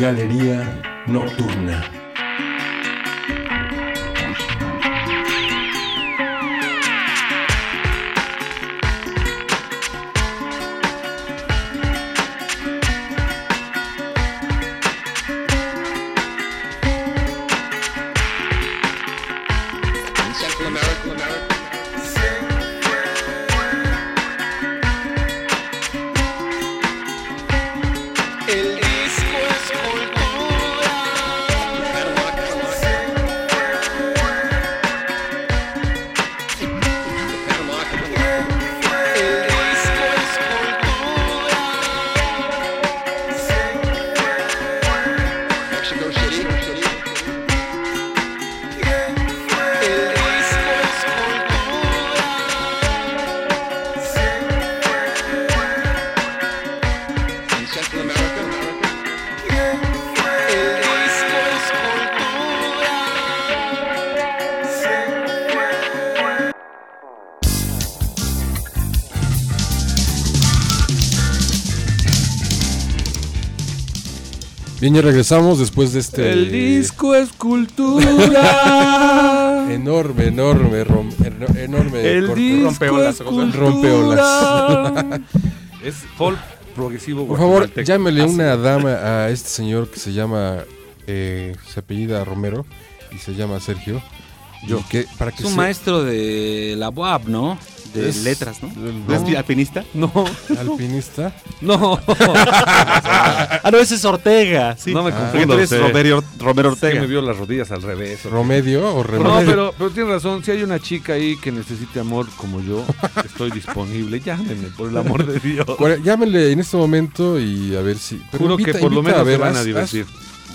Galería Nocturna. Bien, ya regresamos después de este. El disco es cultura. Enorme, enorme, rom- eno- enorme. El corte. disco Rompeolas, es cultura. Rompeolas. es folk progresivo. Por favor, llámele una dama a este señor que se llama. eh, se apellida Romero y se llama Sergio. Yo. Que, para que Es un se- maestro de la UAB, ¿no? De es- letras, ¿no? ¿Es alpinista? No, alpinista. No. Ah, no, ese es Ortega. Sí. No me Ah. Confundo. eres Romero, Ortega. me vio las rodillas al revés. ¿Romedio o Remedio? No, pero, pero tiene razón. Si hay una chica ahí que necesite amor como yo, estoy disponible. Llámenme, por el amor de Dios. Llámenle en este momento y a ver si. pero Juro invita- que por lo menos se van a haz divertir.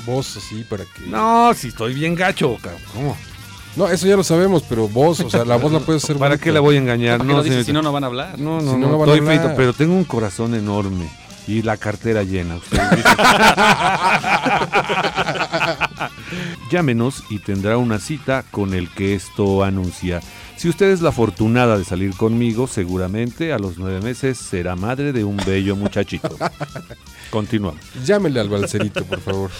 Voz así para que. No, si estoy bien gacho, cabrón. ¿Cómo? No, eso ya lo sabemos, pero voz, o sea, la voz la puedes hacer. ¿Para bonita. qué la voy a engañar? ¿Por qué no dices señorita. si no, no van a hablar? No, no, Si no, no, no van a estoy hablar. frito, pero tengo un corazón enorme y la cartera llena. ustedes dicen. Llámenos y tendrá una cita con el que esto anuncia. Si usted es la afortunada de salir conmigo, seguramente a los nueve meses será madre de un bello muchachito. Continuamos. Llámenle al balcerito, por favor.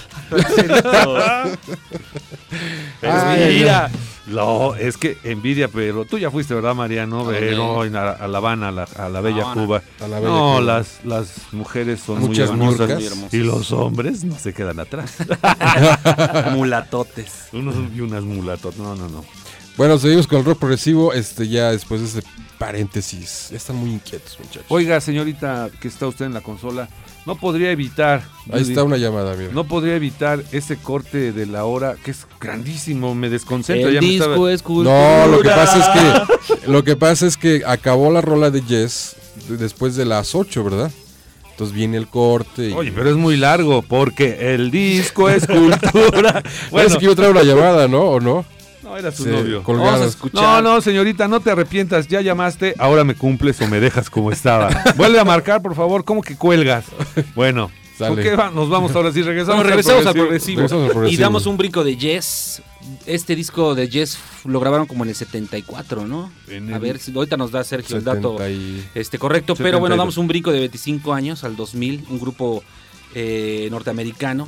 Envidia. No, es que envidia, pero tú ya fuiste, ¿verdad, Mariano? Pero a, a La Habana, a la, a la bella Habana. Cuba. A la bella no, Cuba. las, las mujeres son Muchas muy hermosas murcas. Muy hermosas. y los hombres no se quedan atrás. Mulatotes. Unos y unas mulatos. No, no, no. Bueno, seguimos con el rock progresivo. Este, ya después de este paréntesis. Ya están muy inquietos, muchachos. Oiga, señorita, que está usted en la consola, no podría evitar. Ahí está una llamada, mira. No podría evitar ese corte de la hora que es grandísimo, me desconcentra. El ya me disco estaba- es cultura. No, lo que pasa es que lo que pasa es que acabó la rola de Jess de- después de las 8, ¿verdad? Entonces viene el corte y Oye, pero es muy largo porque el disco es cultura. bueno, bueno, que yo traigo la llamada, ¿no? ¿O no? No era su Sí, novio. colgadas. Vamos a escuchar. No, no, señorita, no te arrepientas. Ya llamaste, ahora me cumples o me dejas como estaba. Vuelve a marcar, por favor. ¿Cómo que cuelgas? Bueno, Sale. ¿con qué va? nos vamos ahora sí? Regresamos, Bueno, regresamos al progresivo. Regresamos al progresivo. Y damos un brinco de Yes. Este disco de Yes lo grabaron como en el 74, ¿no? A ver, si ahorita nos da Sergio el dato 70 y- este, correcto. Pero bueno, 72. damos un brinco de 25 años al 2000. Un grupo eh, norteamericano.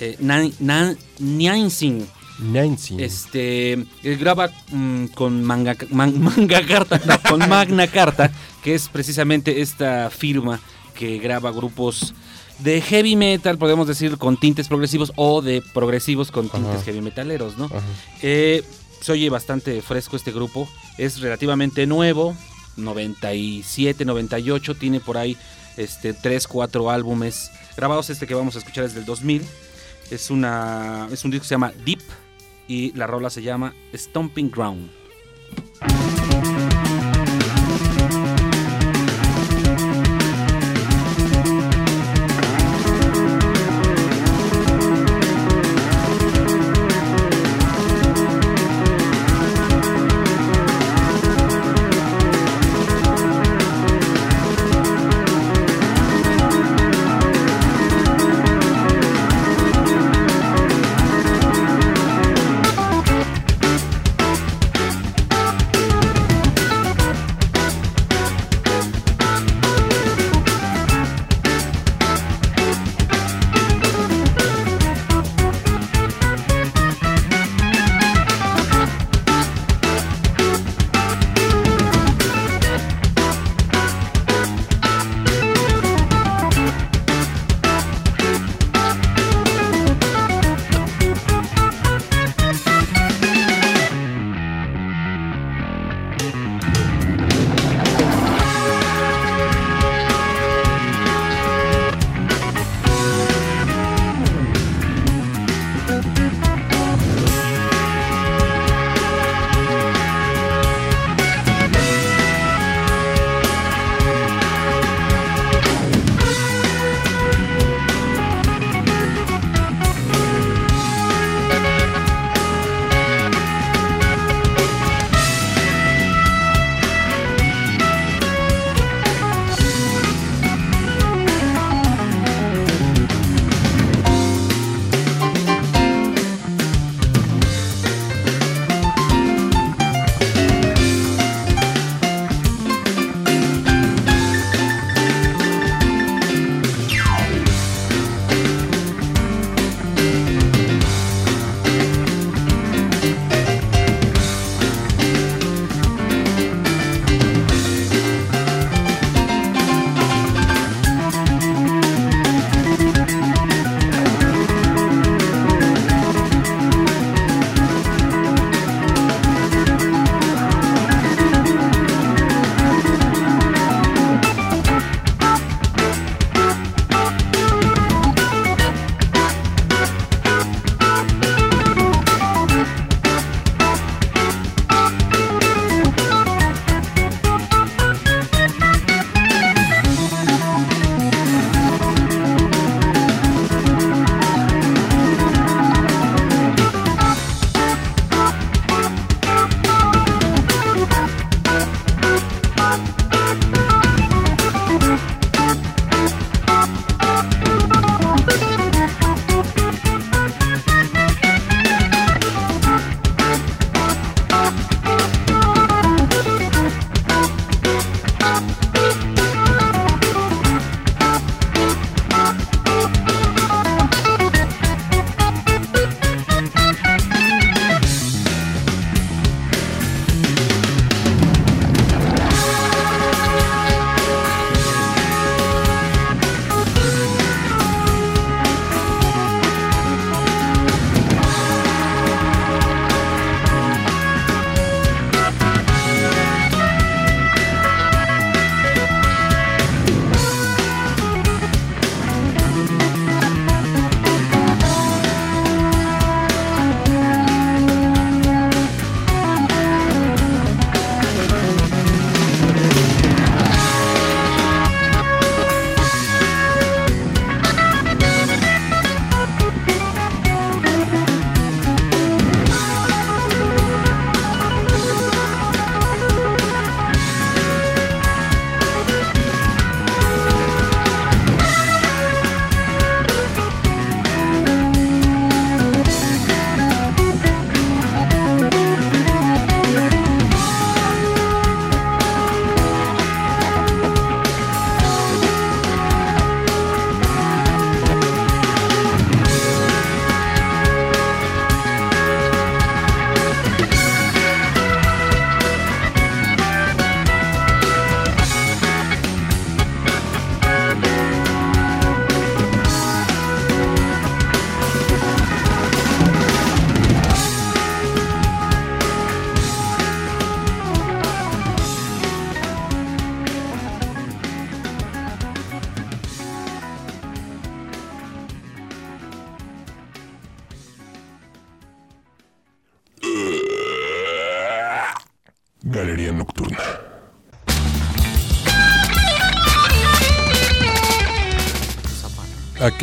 Eh, Nan- Nan- Nyansing. Nancy. Este, él graba mm, con manga, Man- Manga Carta, no, con Magna Carta, que es precisamente esta firma que graba grupos de heavy metal, podemos decir, con tintes progresivos o de progresivos con tintes Ajá. heavy metaleros, ¿no? Eh, se oye bastante fresco este grupo, es relativamente nuevo, 97, 98, tiene por ahí este 3, 4 álbumes grabados, este que vamos a escuchar es del 2000, es, una, es un disco que se llama Deep y la rola se llama Stomping Ground.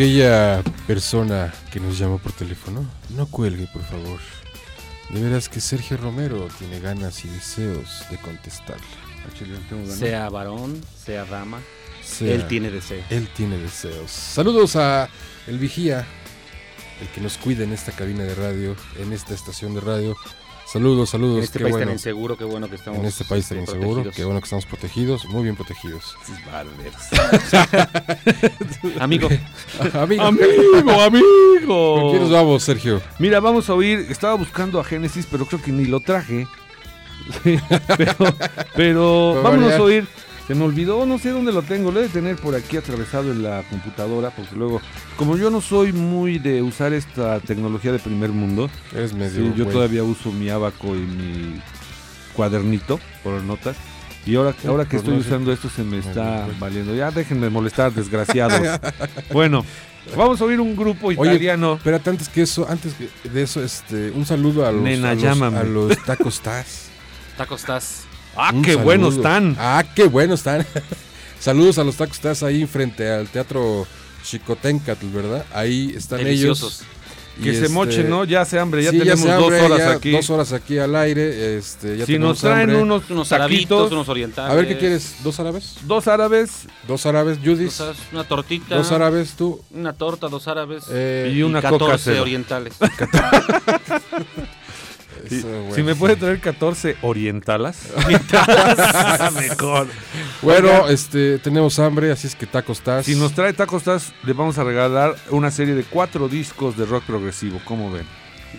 Aquella persona que nos llamó por teléfono, no cuelgue, por favor. De veras que Sergio Romero tiene ganas y deseos de contestarle. Sea varón, sea dama, Sea- él tiene deseo. Él tiene deseos. Saludos a el vigía, el que nos cuida en esta cabina de radio, en esta estación de radio. Saludos, saludos. En este qué país bueno. tan inseguro, qué bueno que estamos En este país tan inseguro, protegidos. qué bueno que estamos protegidos, muy bien protegidos. Amigo, Amigo, Amigo, amigo. ¿con quién nos vamos, Sergio? Mira, vamos a oír. Estaba buscando a Génesis, pero creo que ni lo traje. Pero pero vámonos variar. a oír. Se me olvidó, no sé dónde lo tengo. Lo he de tener por aquí atravesado en la computadora. Porque luego, como yo no soy muy de usar esta tecnología de primer mundo, Eres medio. sí, yo todavía uso mi abaco y mi cuadernito por notas. Y ahora, Sí, ahora que estoy no sé. usando esto se me está valiendo. Ya déjenme molestar, desgraciados. bueno, vamos a oír un grupo italiano. Espérate, antes que eso, antes que- de eso, este, un saludo a los, Nena, a los, a los tacos Taz. Taco estás. ¡Ah, Un qué saludo. buenos están! Ah, qué buenos están. Saludos a los tacos Taz ahí frente al teatro Chicotencatl, ¿verdad? Ahí están Deliciosos. ellos. Que Y se este, moche, ¿no? Ya hace hambre, ya sí, tenemos dos hambre, horas ya aquí. Dos horas aquí al aire. Este, ya si tenemos nos traen hambre. unos, Unos taquitos, unos orientales. A ver, ¿qué quieres? ¿Dos árabes? dos árabes Dos árabes, Judith. Dos Una tortita. Dos árabes, tú. Una torta, dos árabes. Eh, y una 14 coca orientales. eso, Si me puede traer 14 orientalas. Mejor. Bueno, Oiga. este, tenemos hambre, así es que tacos Taz. Si nos trae tacos Taz, le vamos a regalar una serie de cuatro discos de rock progresivo. ¿Cómo ven?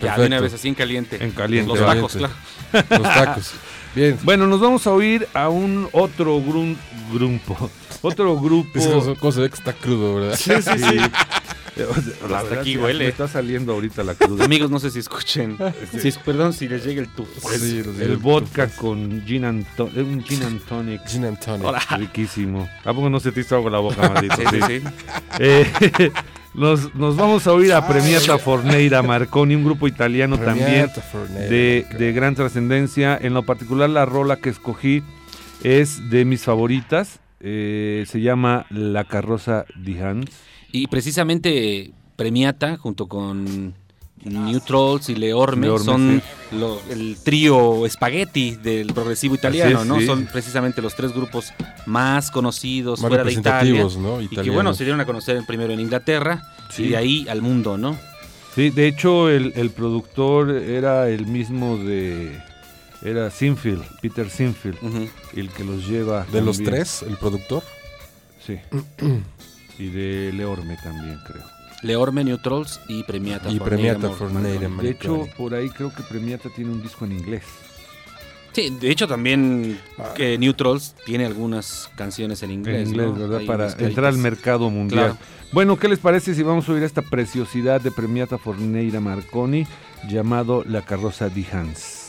ya, de una vez así en caliente. En caliente. Los Caliente. tacos, claro. Los tacos. Bien. Bueno, nos vamos a oír a un otro grun- grupo. Otro grupo. Es que cosa ve que está crudo, ¿verdad? Sí, sí, sí. La Hasta aquí sí, huele. Me está saliendo ahorita la cruda. Amigos, no sé si escuchen. Si, perdón si les llega el tufo. Sí, El vodka con gin and eh, un gin and tonic. Gin and tonic. Hola. Riquísimo. ¿A poco no se te hizo agua la boca, maldito? Sí, sí, sí. Eh, nos, nos vamos a oír a Premiata Forneira Marconi, un grupo italiano también Premiata Fornera, de, acá. de gran trascendencia. En lo particular, la rola que escogí es de mis favoritas. Eh, se llama La Carroza di Hans. Y precisamente Premiata, junto con New Trolls y Leorme, Leorme, son lo- el trío espagueti del progresivo italiano, es, ¿no? sí. Son precisamente los tres grupos más conocidos Más fuera de Italia. ¿no? Y que bueno, se dieron a conocer primero en Inglaterra Sí. y de ahí al mundo, ¿no? Sí, de hecho, el, el productor era el mismo de. Era Sinfield, Peter Sinfield, el que los lleva. De los tres, el productor. Sí. y de Leorme también, creo. Leorme, New Trolls y Premiata. Y Forneira Premiata Forneira. De hecho, por ahí creo que Premiata tiene un disco en inglés. Sí, de hecho también que New Trolls tiene algunas canciones en inglés. en inglés, ¿no? ¿verdad? Para entrar al mercado mundial. Claro. Bueno, ¿qué les parece si vamos a oír esta preciosidad de Premiata Forneira Marconi llamado La Carroza di Hans?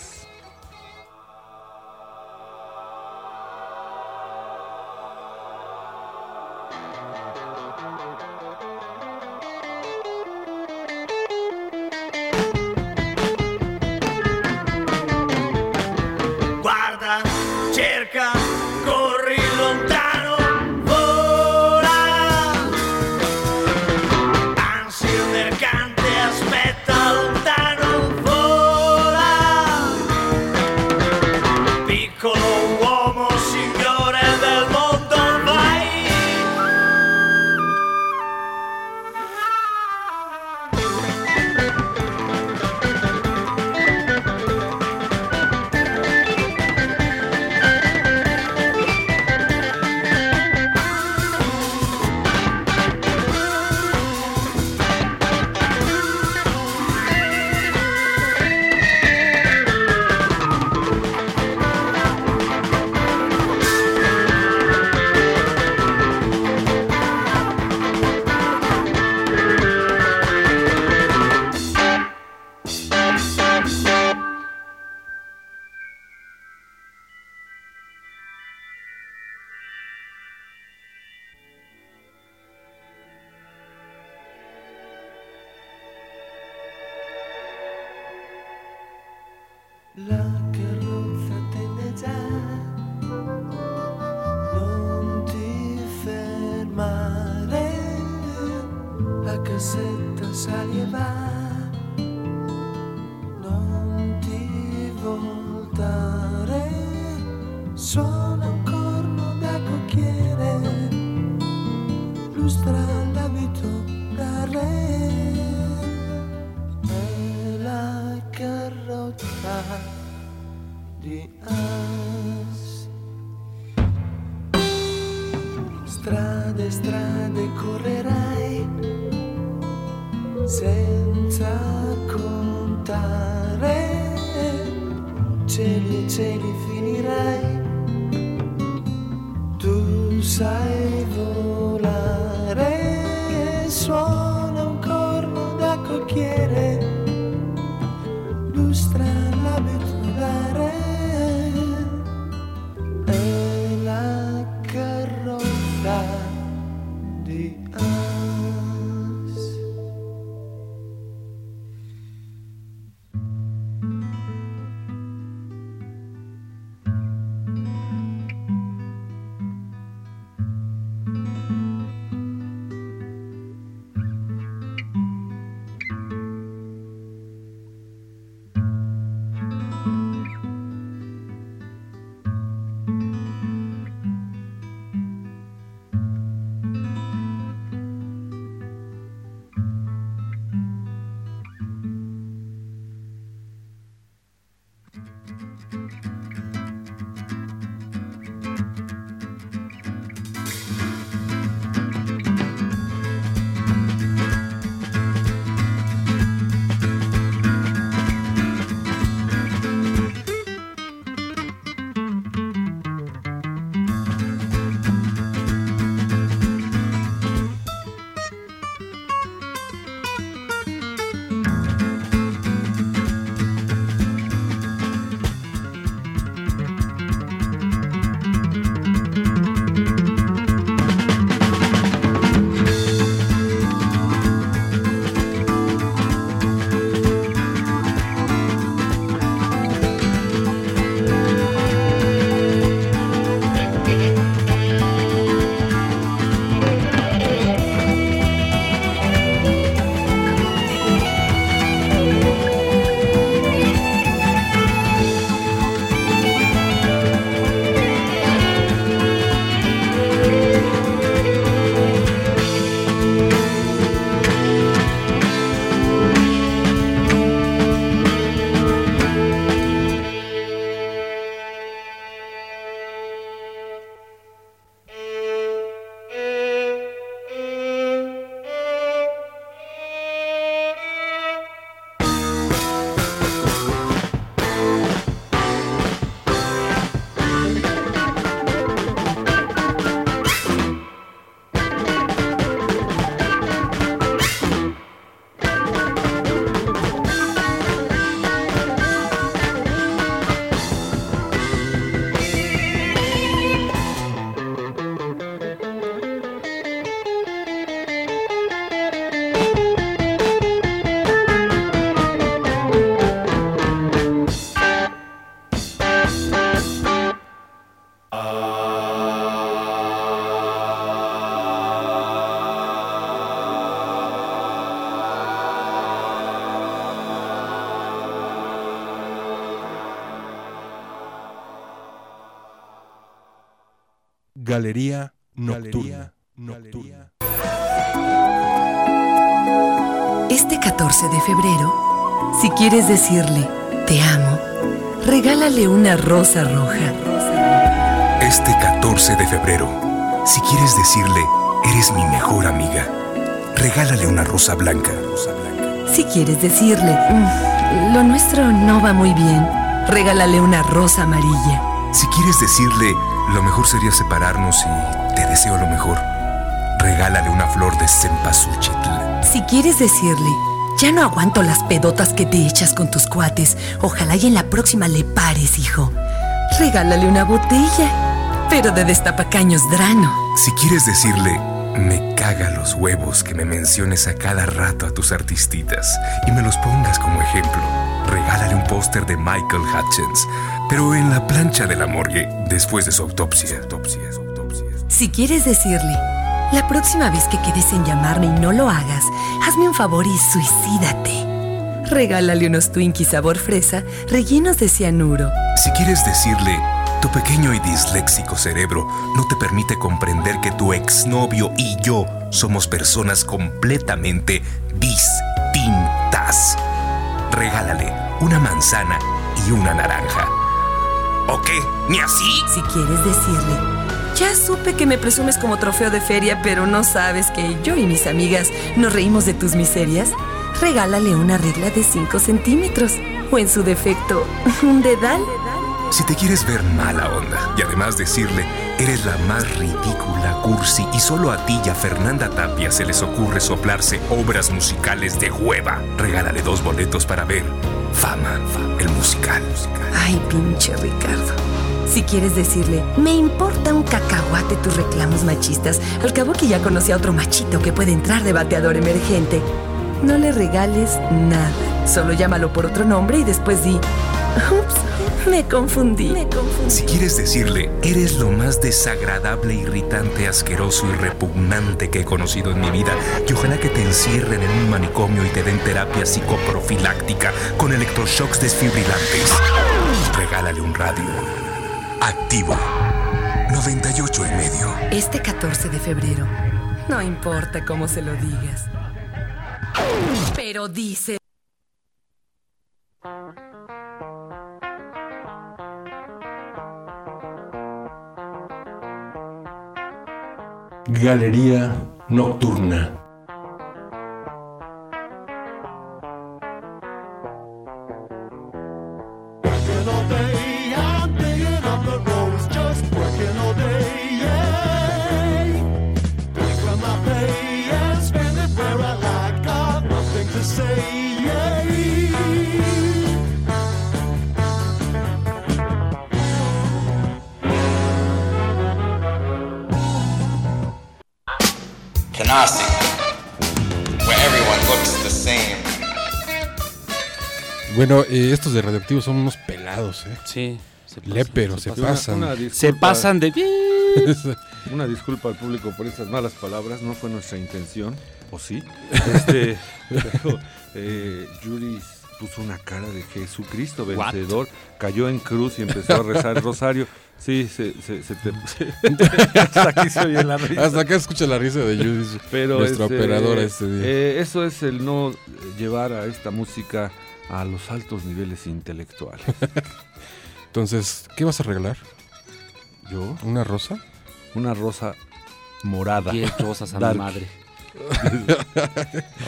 Galería Nocturna. Nocturna. Este 14 de febrero, si quieres decirle te amo, regálale una rosa roja. Este 14 de febrero, si quieres decirle, eres mi mejor amiga, regálale una rosa blanca. Si quieres decirle "Mm, lo nuestro no va muy bien, regálale una rosa amarilla. Si quieres decirle, lo mejor sería separarnos y te deseo lo mejor, regálale una flor de cempasúchil. Si quieres decirle ya no aguanto las pedotas que te echas con tus cuates, ojalá y en la próxima le pares, hijo. Regálale una botella, pero de destapacaños drano. Si quieres decirle, me caga los huevos que me menciones a cada rato a tus artistitas y me los pongas como ejemplo, regálale un póster de Michael Hutchins, pero en la plancha de la morgue después de su autopsia. autopsia, autopsia. Si quieres decirle, La próxima vez que quedes en llamarme y no lo hagas, hazme un favor y suicídate. Regálale unos Twinkies sabor fresa rellenos de cianuro. Si quieres decirle, tu pequeño y disléxico cerebro no te permite comprender que tu exnovio y yo somos personas completamente distintas. Regálale una manzana y una naranja. ¿O qué? ¿Ni así? Si quieres decirle, ya supe que me presumes como trofeo de feria, pero no sabes que yo y mis amigas nos reímos de tus miserias. Regálale una regla de 5 centímetros. O en su defecto, un dedal. Si te quieres ver mala onda y además decirle, eres la más ridícula, cursi y solo a ti y a Fernanda Tapia se les ocurre soplarse obras musicales de hueva, regálale dos boletos para ver Fama, el musical. Ay, pinche Ricardo. Si quieres decirle, me importa un cacahuate tus reclamos machistas, al cabo que ya conocí a otro machito que puede entrar de bateador emergente. No le regales nada. Solo llámalo por otro nombre y después di, ups, me confundí. Me confundí. Si quieres decirle, eres lo más desagradable, irritante, asqueroso y repugnante que he conocido en mi vida, y ojalá que te encierren en un manicomio y te den terapia psicoprofiláctica con electroshocks desfibrilantes, regálale un radio. Activo. 98 y medio. Este 14 de febrero, no importa cómo se lo digas. Pero dice... Galería Nocturna. Bueno, eh, estos de radioactivos son unos pelados, ¿eh? Sí. se pasan. Léperos, se, Una- pasan. una Se disculpa- pasan de... Una disculpa al público por estas malas palabras, no fue nuestra intención, ¿o sí? Este, pero, eh, Yuri puso una cara de Jesucristo What? vencedor, cayó en cruz y empezó a rezar el rosario. Sí, se, se, se te... hasta aquí se oye la risa. Hasta acá escucha la risa de Judith, Pero nuestra este, operadora este día. eh, eso es el no llevar a esta música a los altos niveles intelectuales. Entonces, ¿qué vas a regalar? Yo, ¿Una rosa? una rosa morada. Diez rosas a Dark. mi madre.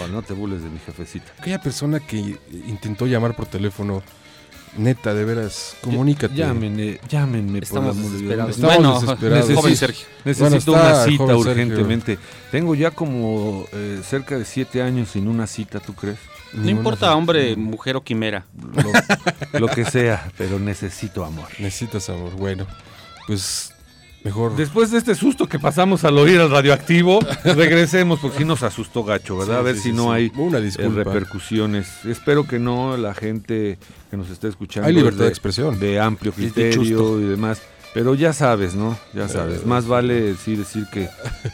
Oh, no te burles de mi jefecita. Aquella persona que eh, intentó llamar por teléfono, neta, de veras, comunícate. Llámenme, llámenme Estamos por desesperados. Estamos bueno, desesperados. Necesito- joven Sergio. Necesito Bueno, una cita joven Sergio. urgentemente. Tengo ya como eh, cerca de siete años sin una cita, ¿tú crees? No importa, hombre, mujer o quimera. Lo, lo que sea, pero necesito amor. Necesitas amor. Bueno, pues mejor. Después de este susto que pasamos al oír al radioactivo, regresemos porque sí nos asustó gacho, ¿verdad? Sí, a ver sí, si sí, no sí. hay Una eh, disculpa. repercusiones. Espero que no, la gente que nos está escuchando. Hay libertad de expresión. De amplio de criterio y demás. Pero ya sabes, ¿no? Ya sabes. Más vale sí decir que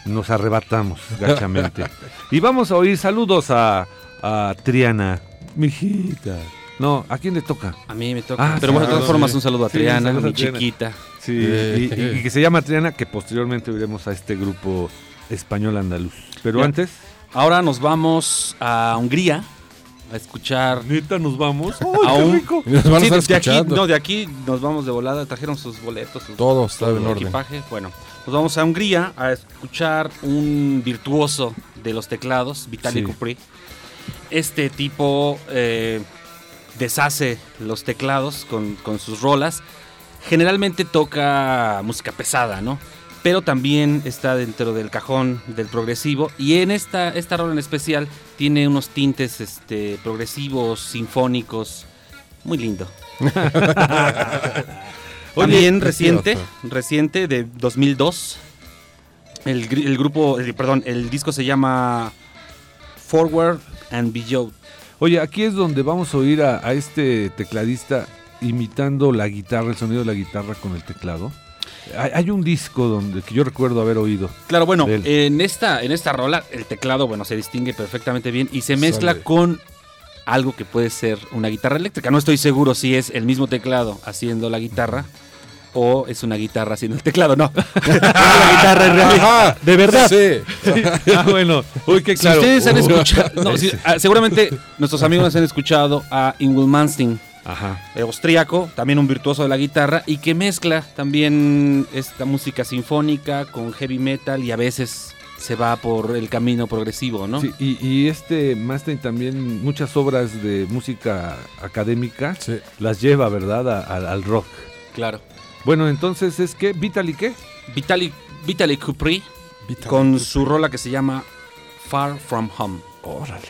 nos arrebatamos gachamente. Y vamos a oír saludos a, a Triana. Mijita. No, ¿a quién le toca? A mí me toca. Ah, Pero bueno, de todas formas, un saludo a Sí, Triana, a mi Triana. chiquita. Sí, Eh. y, y- y que se llama Triana, que posteriormente oiremos a este grupo español andaluz. Pero Ya. antes, Ahora nos vamos a Hungría a escuchar neta, nos vamos. a un... Y nos van a Sí, estar de aquí, no, de aquí nos vamos de volada. Trajeron sus boletos, sus Todo está todo en el orden. equipaje. Bueno, nos vamos a Hungría a escuchar un virtuoso de los teclados, Vitaly Sí. Kupri. Este tipo eh, deshace los teclados con, con sus rolas. Generalmente toca música pesada, ¿no? Pero también está dentro del cajón del progresivo. Y en esta, esta rola en especial tiene unos tintes este, progresivos, sinfónicos. Muy lindo. También reciente, reciente de 2002. El, grupo, el- perdón, el disco se llama Forward and Beyond. Oye, aquí es donde vamos a oír a, a este tecladista imitando la guitarra, el sonido de la guitarra con el teclado. Hay, hay un disco donde que yo recuerdo haber oído. Claro, bueno, en esta, en esta rola el teclado, bueno, se distingue perfectamente bien y se mezcla Sale. con algo que puede ser una guitarra eléctrica. No estoy seguro si es el mismo teclado haciendo la guitarra o es una guitarra haciendo el teclado. No, la guitarra en realidad. Ajá, De verdad. Sí. Ah, bueno, uy, qué Si claro. ustedes han escuchado, no, si- ah, seguramente nuestros amigos han escuchado a Ingrid Malmsteen, Ajá. austríaco, también un virtuoso de la guitarra y que mezcla también esta música sinfónica con heavy metal y a veces se va por el camino progresivo, ¿no? Sí, y, y este Mastering también muchas obras de música académica Sí. las lleva, ¿verdad? A- a- al rock. Claro. Bueno, entonces es que Vitaly qué? Vitaly, Vitaly Kupri Vitaly con Kupri. su rola que se llama Far From Home. Órale.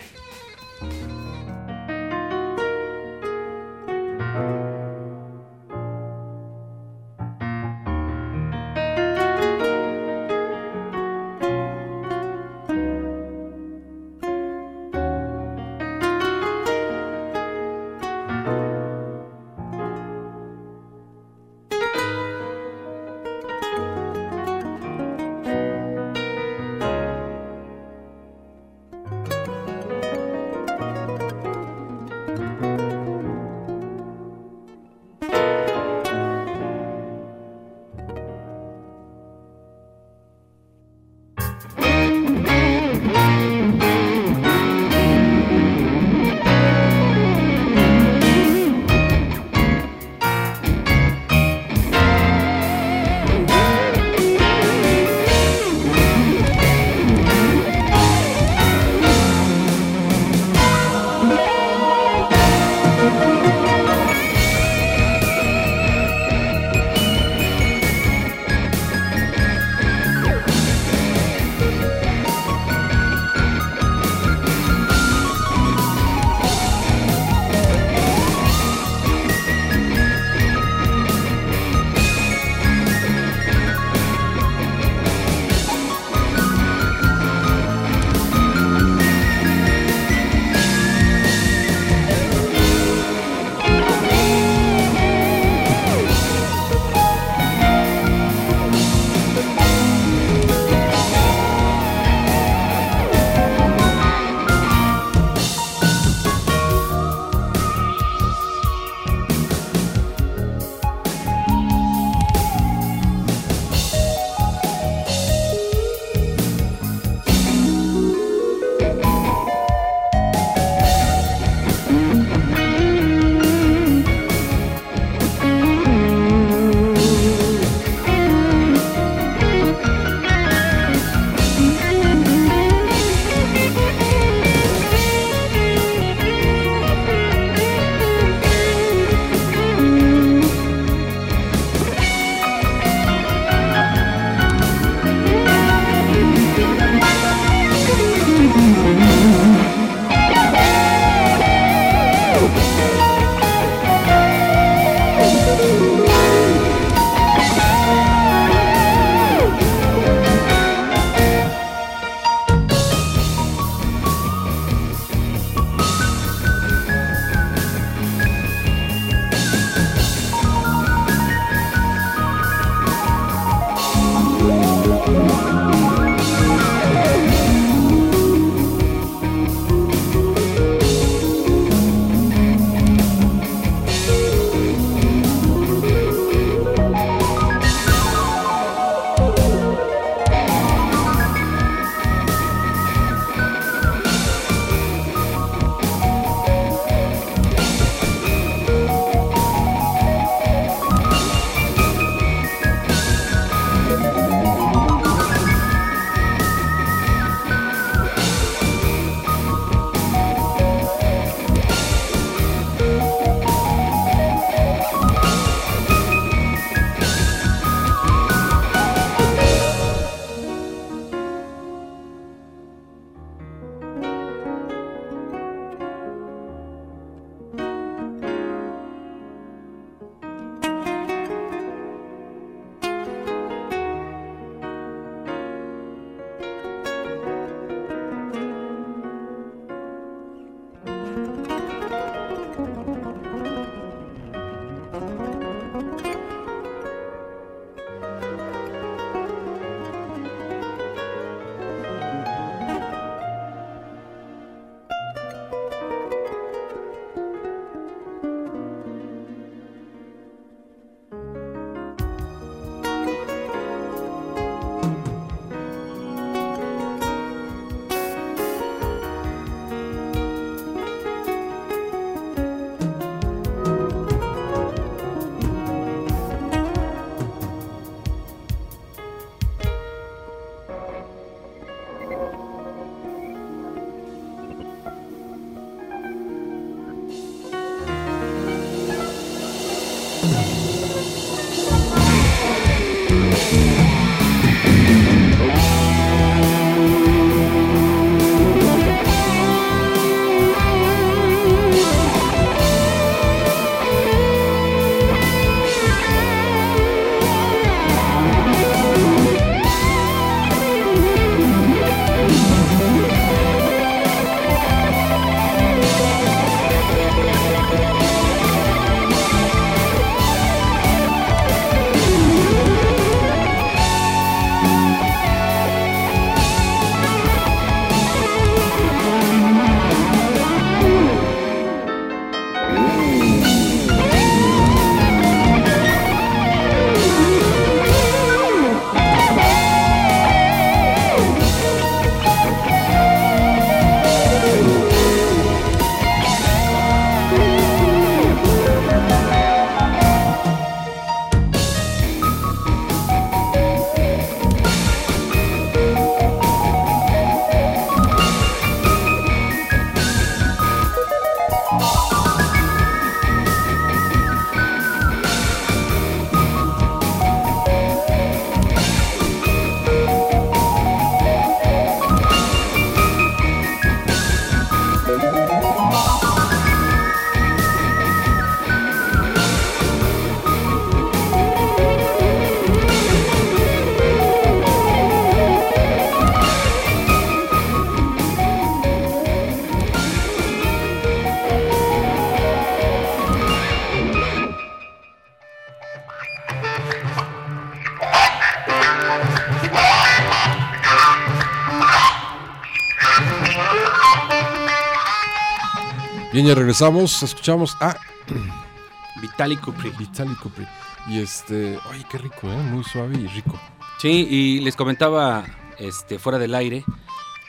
Regresamos. Escuchamos a Vitaly Kupri. Vitaly Kupri. Y este, ay, qué rico, ¿eh? Muy suave y rico. Sí, y les comentaba este, fuera del aire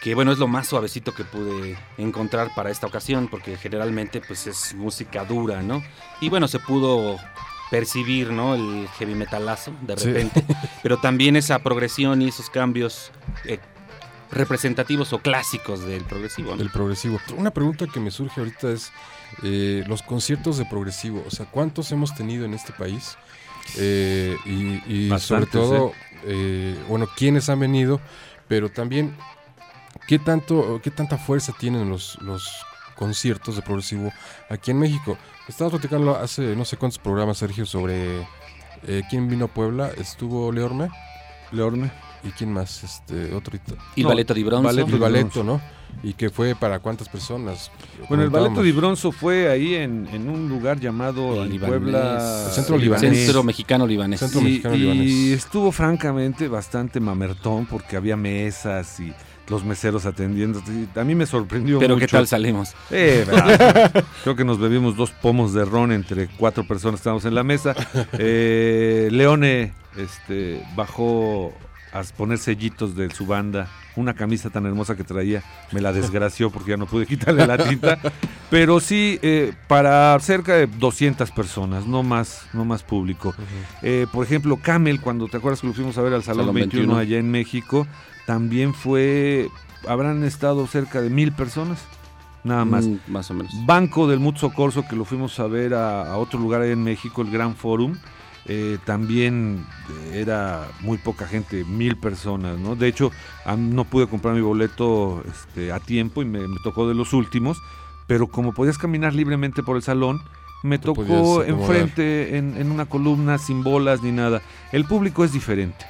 que bueno, es lo más suavecito que pude encontrar para esta ocasión, porque generalmente pues es música dura, ¿no? Y bueno, se pudo percibir, ¿no? El heavy metalazo de Sí. repente, pero también esa progresión y esos cambios eh, representativos o clásicos del progresivo, ¿no? Del progresivo. Una pregunta que me surge ahorita es eh, los conciertos de progresivo. O sea, ¿cuántos hemos tenido en este país? Eh, y y sobre Bastantes, todo, eh, bueno, quiénes han venido, pero también qué tanto, qué tanta fuerza tienen los, los conciertos de progresivo aquí en México. Estaba platicando hace no sé cuántos programas, Sergio, sobre eh, quién vino a Puebla. Estuvo Leorme. Leorme. ¿Y quién más? Este, otro. Y No, Valeto di Bronzo. Valeto Y di Valeto, ¿no? Y que fue para cuántas personas. Bueno, el Comentábamos. di Bronzo fue ahí en, en un lugar llamado. Puebla. El centro libanés. Centro mexicano libanés. Centro Y, mexicano y libanés. estuvo francamente bastante mamertón porque había mesas y los meseros atendiendo. Y A mí me sorprendió Pero mucho. qué tal salimos. Eh. Creo que nos bebimos dos pomos de ron entre cuatro personas que estábamos en la mesa. Eh, Leone este, bajó a poner sellitos de su banda. Una camisa tan hermosa que traía me la desgració porque ya no pude quitarle la tinta. Pero sí, eh, para cerca de 200 personas, no más, no más público. Eh, por ejemplo, Camel, cuando te acuerdas que lo fuimos a ver al Salón, Salón 21, 21. allá en México, también fue, habrán estado cerca de mil personas, nada más. Mm, más o menos. Banco del Mutso Corso, que lo fuimos a ver a, a otro lugar ahí en México, el Gran Forum, eh, también eh, era muy poca gente, mil personas, ¿no? De hecho, no pude comprar mi boleto este, a tiempo y me, me tocó de los últimos, pero como podías caminar libremente por el salón, me tocó enfrente, en, en una columna, sin bolas ni nada. El público es diferente.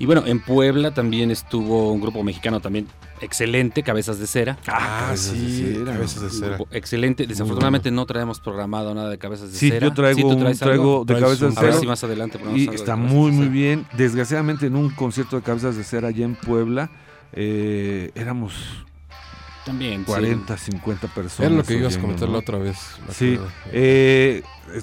Y bueno, en Puebla también estuvo un grupo mexicano también excelente, Cabezas de Cera. Ah, cabezas de sí, cera. cabezas de cera. excelente. Desafortunadamente no traemos programado nada de Cabezas de Sí, Cera. yo traigo ¿Sí, traes traigo de Cabezas de A ver Cera. si más adelante ponemos Y está muy, muy Cera. bien. Desgraciadamente, en un concierto de cabezas de cera allá en Puebla, eh, éramos También. sí. 40, 50 personas. Era lo que ibas a comentar ¿no? la otra vez. Sí, eh,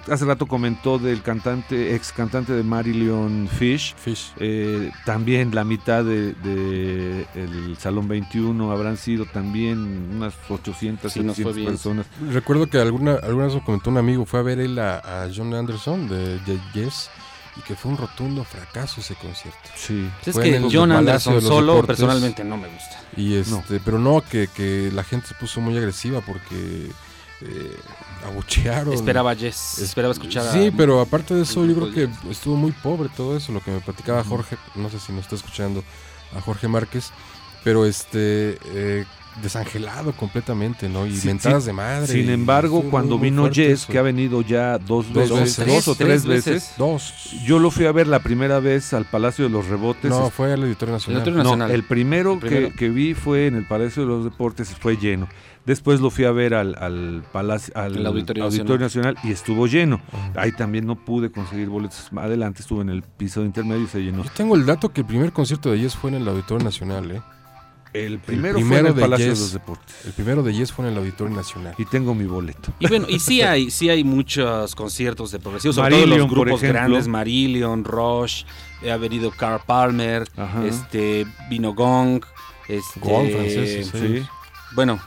hace rato comentó del cantante, ex cantante de Marilyn Fish. Fish. eh, también la mitad de, de el Salón 21 habrán sido también unas 800, Sí, nos fue 700 bien. personas. Recuerdo que alguna, alguna vez me comentó un amigo, fue a ver él a, a John Anderson de, de Yes y que fue un rotundo fracaso ese concierto. Sí. Es Fue en que el John Anderson solo Deportes. personalmente no me gusta. Y este, pero no, que, que la gente se puso muy agresiva porque eh, abuchearon. Esperaba Jess, Es- esperaba escuchar a- Sí, pero aparte de eso, yo creo que estuvo muy pobre todo eso, lo que me platicaba Jorge, no sé si nos está escuchando a Jorge Márquez, pero este eh, desangelado completamente, ¿no? Y Sí, mentadas sí. de madre. Sin y embargo, cuando muy, muy vino Jess, eso. que ha venido ya dos, Dos veces, veces. dos o Tres tres veces. veces, Dos. yo lo fui a ver la primera vez al Palacio de los Rebotes. No, fue al Auditorio Nacional. Auditorio no, Nacional. el primero, El primero. Que, que vi fue en el Palacio de los Deportes, fue lleno. Después lo fui a ver al, al Palacio, al El Auditorio Nacional. y estuvo lleno. Ahí también no pude conseguir boletos. Adelante estuve en el piso de intermedio y se llenó. Yo tengo el dato que el primer concierto de Yes fue en el Auditorio Nacional, ¿eh? El primero, primero fue en el de Palacio Yes. de los Deportes. El primero de Yes fue en el Auditorio Nacional. Y tengo mi boleto. Y bueno, y sí hay, sí hay muchos conciertos de progresivos, sobre todo los grupos grandes, Marillion, Rush, eh, ha venido Carl Palmer, Ajá. este vino Gong, este Gong, franceses, sí. Sí. bueno,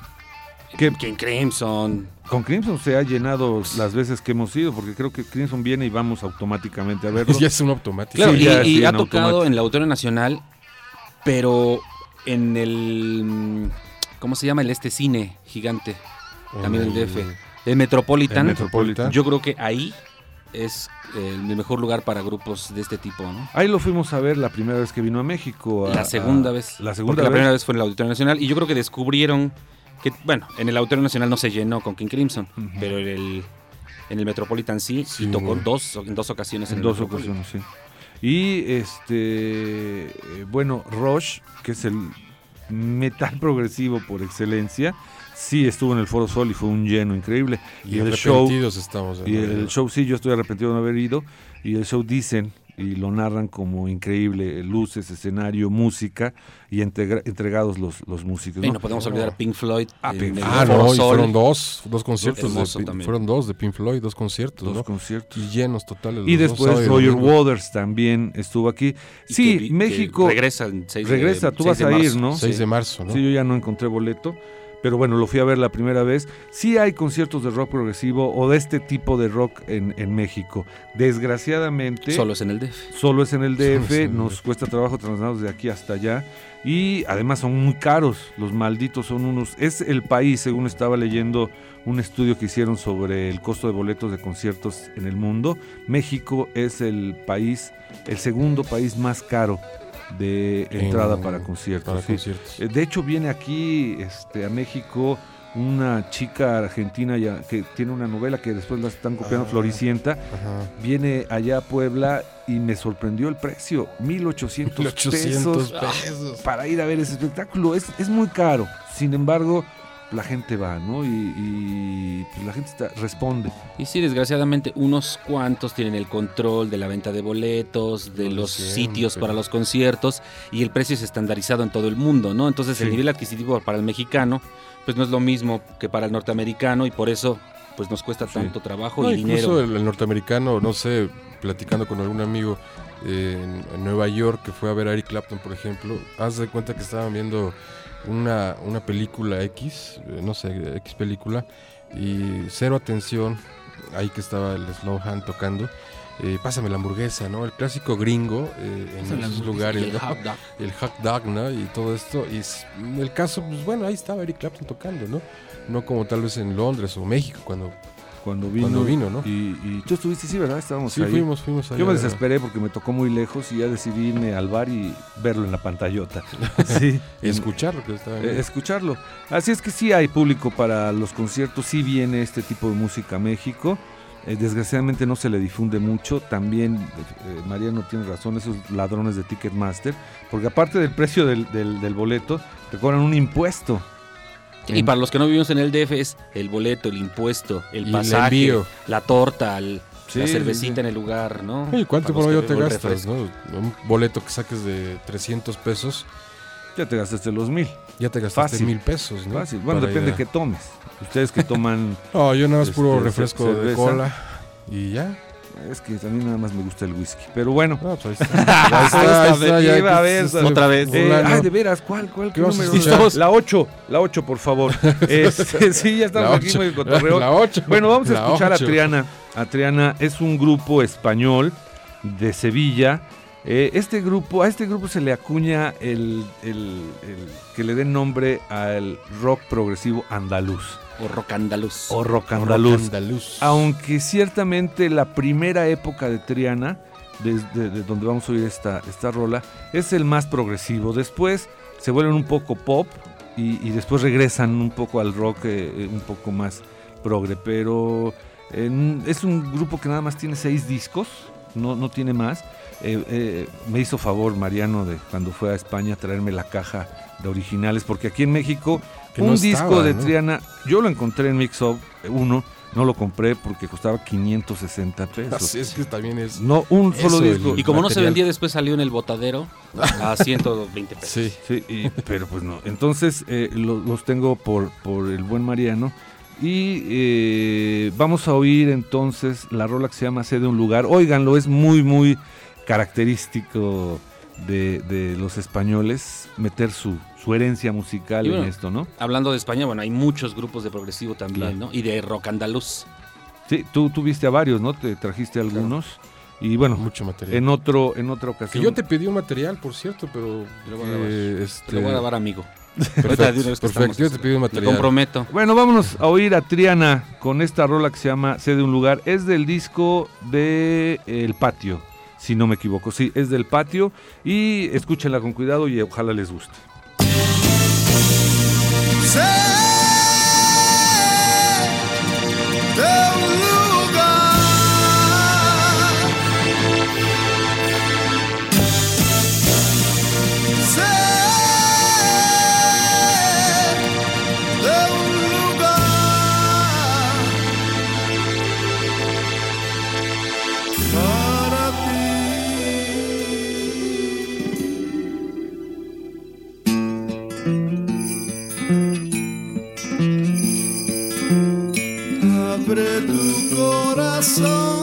¿Qué? King Crimson, Con Crimson se ha llenado las veces que hemos ido, porque creo que Crimson viene y vamos automáticamente a verlo. ya es un automático. Claro, Sí, y, ha tocado automático. en el Auditorio Nacional, pero en el ¿cómo se llama? el este cine gigante, también el DF, el Metropolitan. El Metropolitan. Yo creo que ahí es eh, el mejor lugar para grupos de este tipo, ¿no? Ahí lo fuimos a ver la primera vez que vino a México. a- La segunda a- vez. La Porque segunda la vez. primera vez fue en el Auditorio Nacional y yo creo que descubrieron que, bueno, en el Auditorio Nacional no se llenó con King Crimson, pero en el, en el Metropolitan sí, Sí, y tocó dos, en dos ocasiones. En el dos ocasiones, sí. Y este, eh, bueno, Rush, que es el metal progresivo por excelencia, sí estuvo en el Foro Sol y fue un lleno increíble. Y, el show, estamos. de y el ido. show sí, yo estoy arrepentido de no haber ido. Y el show dicen y lo narran como increíble, luces, escenario, música y entrega- entregados los, los músicos. Y ¿no? no podemos olvidar Pink Floyd. Ah, en Pink el Ah, no, y fueron dos, dos conciertos. de Pink- fueron dos de Pink Floyd, dos conciertos, Dos ¿no? conciertos. Y llenos totales. Y después Roger. Waters también estuvo aquí. Y Sí, que vi- que México. regresa el 6 de- regresa, tú 6 vas de a ir, marzo. ¿no? 6 Sí. de marzo, ¿no? Sí, yo ya no encontré boleto, pero bueno, lo fui a ver la primera vez. Sí hay conciertos de rock progresivo o de este tipo de rock en, en México. Desgraciadamente, Solo es en el DF. solo es en el DF, en el nos DF. cuesta trabajo trasladarnos de aquí hasta allá y además son muy caros. Los malditos son unos... Es el país, según estaba leyendo un estudio que hicieron sobre el costo de boletos de conciertos en el mundo. México es el país, el segundo país más caro de En- entrada para conciertos. Para sí. conciertos. Eh, De hecho, viene aquí este, a México una chica argentina ya, que tiene una novela que después la están copiando, Ah. Floricienta. Ajá. Viene allá a Puebla y me sorprendió el precio: 1800, 1800 pesos pesos. para ir a ver ese espectáculo. Es, es muy caro. Sin embargo, la gente va, ¿no? Y, y, pues, la gente está- responde. Y sí, desgraciadamente, unos cuantos tienen el control de la venta de boletos, de Lo de los siempre. sitios para los conciertos, y el precio es estandarizado en todo el mundo, ¿no? Entonces, el nivel adquisitivo para el mexicano, pues no es lo mismo que para el norteamericano, y por eso, pues nos cuesta tanto trabajo No, y incluso dinero. el, el norteamericano, no sé, platicando con algún amigo eh, en, en Nueva York que fue a ver a Eric Clapton, por ejemplo, haz de cuenta que estaban viendo una, una película X, eh, no sé, X película, y cero atención, ahí que estaba el Slow Hand tocando. eh, pásame la hamburguesa, ¿no? El clásico gringo eh, en esos lugares, El ¿no? hot dog. el hot dog, ¿no? Y todo esto. Y s- en el caso, pues bueno, ahí estaba Eric Clapton tocando, ¿no? No como tal vez en Londres o México cuando, Cuando vino. cuando vino, ¿no? Y, y tú estuviste, sí, ¿verdad? Estábamos Sí, ahí. fuimos, fuimos allá. Yo me desesperé porque me tocó muy lejos y ya decidí irme al bar y verlo en la pantallota. Sí. Y escuchar lo que estaba Eh, escucharlo. Así es que sí hay público para los conciertos, sí viene este tipo de música a México. Eh, desgraciadamente no se le difunde mucho. También eh, Mariano tiene razón, esos ladrones de Ticketmaster, porque aparte del precio del, del- del boleto, te cobran un impuesto. Y para los que no vivimos en el DF es el boleto, el impuesto, el Y el pasaje, envío. la torta, el- Sí, la cervecita sí. en el lugar, ¿no? Oye, ¿cuánto por te gastas, no? Un boleto que saques de 300 pesos, Ya te gastaste los mil. ya te gastaste Fácil. mil pesos, ¿no? Fácil. Bueno, Para depende a- que tomes. Ustedes que toman, No, yo nada más puro Este, refresco de cola y ya. Es que a mí nada más me gusta el whisky. Pero bueno. No, pues ahí está. Ahí está, ahí está, ya Iba a que ver, este otra vez. Eh, ay, de veras, ¿cuál? ¿Cuál? ¿Qué número? La 8, la 8, por favor. Este, sí, ya estamos La aquí muy cotorreo. La ocho. Bueno, vamos a La escuchar ocho. a Triana. A Triana es un grupo español de Sevilla. Eh, este grupo, a este grupo se le acuña el, el- el que le den nombre al rock progresivo andaluz O rock andaluz. o rock andaluz. Andaluz. Aunque ciertamente la primera época de Triana, desde de donde vamos a oír esta, esta rola, es el más progresivo. Después se vuelven un poco pop y, y después regresan un poco al rock eh, eh, un poco más progre. Pero eh, es un grupo que nada más tiene seis discos, no, no tiene más. Eh, eh, me hizo favor Mariano de cuando fue a España traerme la caja de originales, porque aquí en México Que un no disco estaba, de ¿no? Triana, yo lo encontré en Mix Up, uno, no lo compré porque costaba 560 pesos. Así es que también es. No, un solo disco. Y como no se vendía, después salió en el botadero a 120 pesos. Sí. Sí, y- pero pues no. Entonces eh, lo- los tengo por, por el buen Mariano. Y eh, vamos a oír entonces la rola que se llama Sé de un lugar. Óiganlo, es muy, muy característico de, de los españoles meter su, su herencia musical bueno, en esto, ¿no? Hablando de España, bueno, hay muchos grupos de progresivo también, Claro. ¿no? Y de rock andaluz. Sí, tú tuviste a varios, ¿no? Te trajiste algunos. Y bueno, Mucho material. en otro en otra Que ocasión. yo te pedí un material, por cierto, pero. Te lo voy a grabar. eh, este, Te voy a grabar, amigo. Perfecto, que perfecto. Yo te pedí un material. comprometo. Bueno, vámonos a oír a Triana con esta rola que se llama Sé de un lugar. Es del disco de El Patio, si no me equivoco. Sí, es del Patio. Y escúchenla con cuidado y ojalá les guste. Corazón,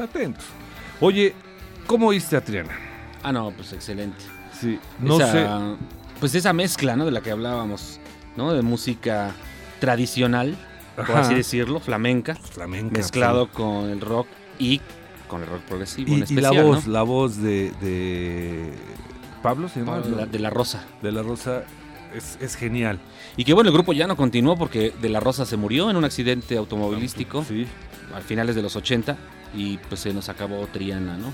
atentos. Oye, ¿cómo oíste a Triana? Ah, no, pues excelente. Sí, no Esa- sé. Pues esa mezcla, ¿no? De la que hablábamos, ¿no? De música tradicional, por así decirlo, flamenca, Flamenca. mezclado con el rock y con el rock progresivo Y, en y especial, la voz, ¿no? la voz de, de Pablo se llama. de, la, de la Rosa. De la Rosa es, es genial. Y que bueno, el grupo ya no continuó porque De la Rosa se murió en un accidente automovilístico Sí. a finales de los 80 y pues se nos acabó Triana, ¿no?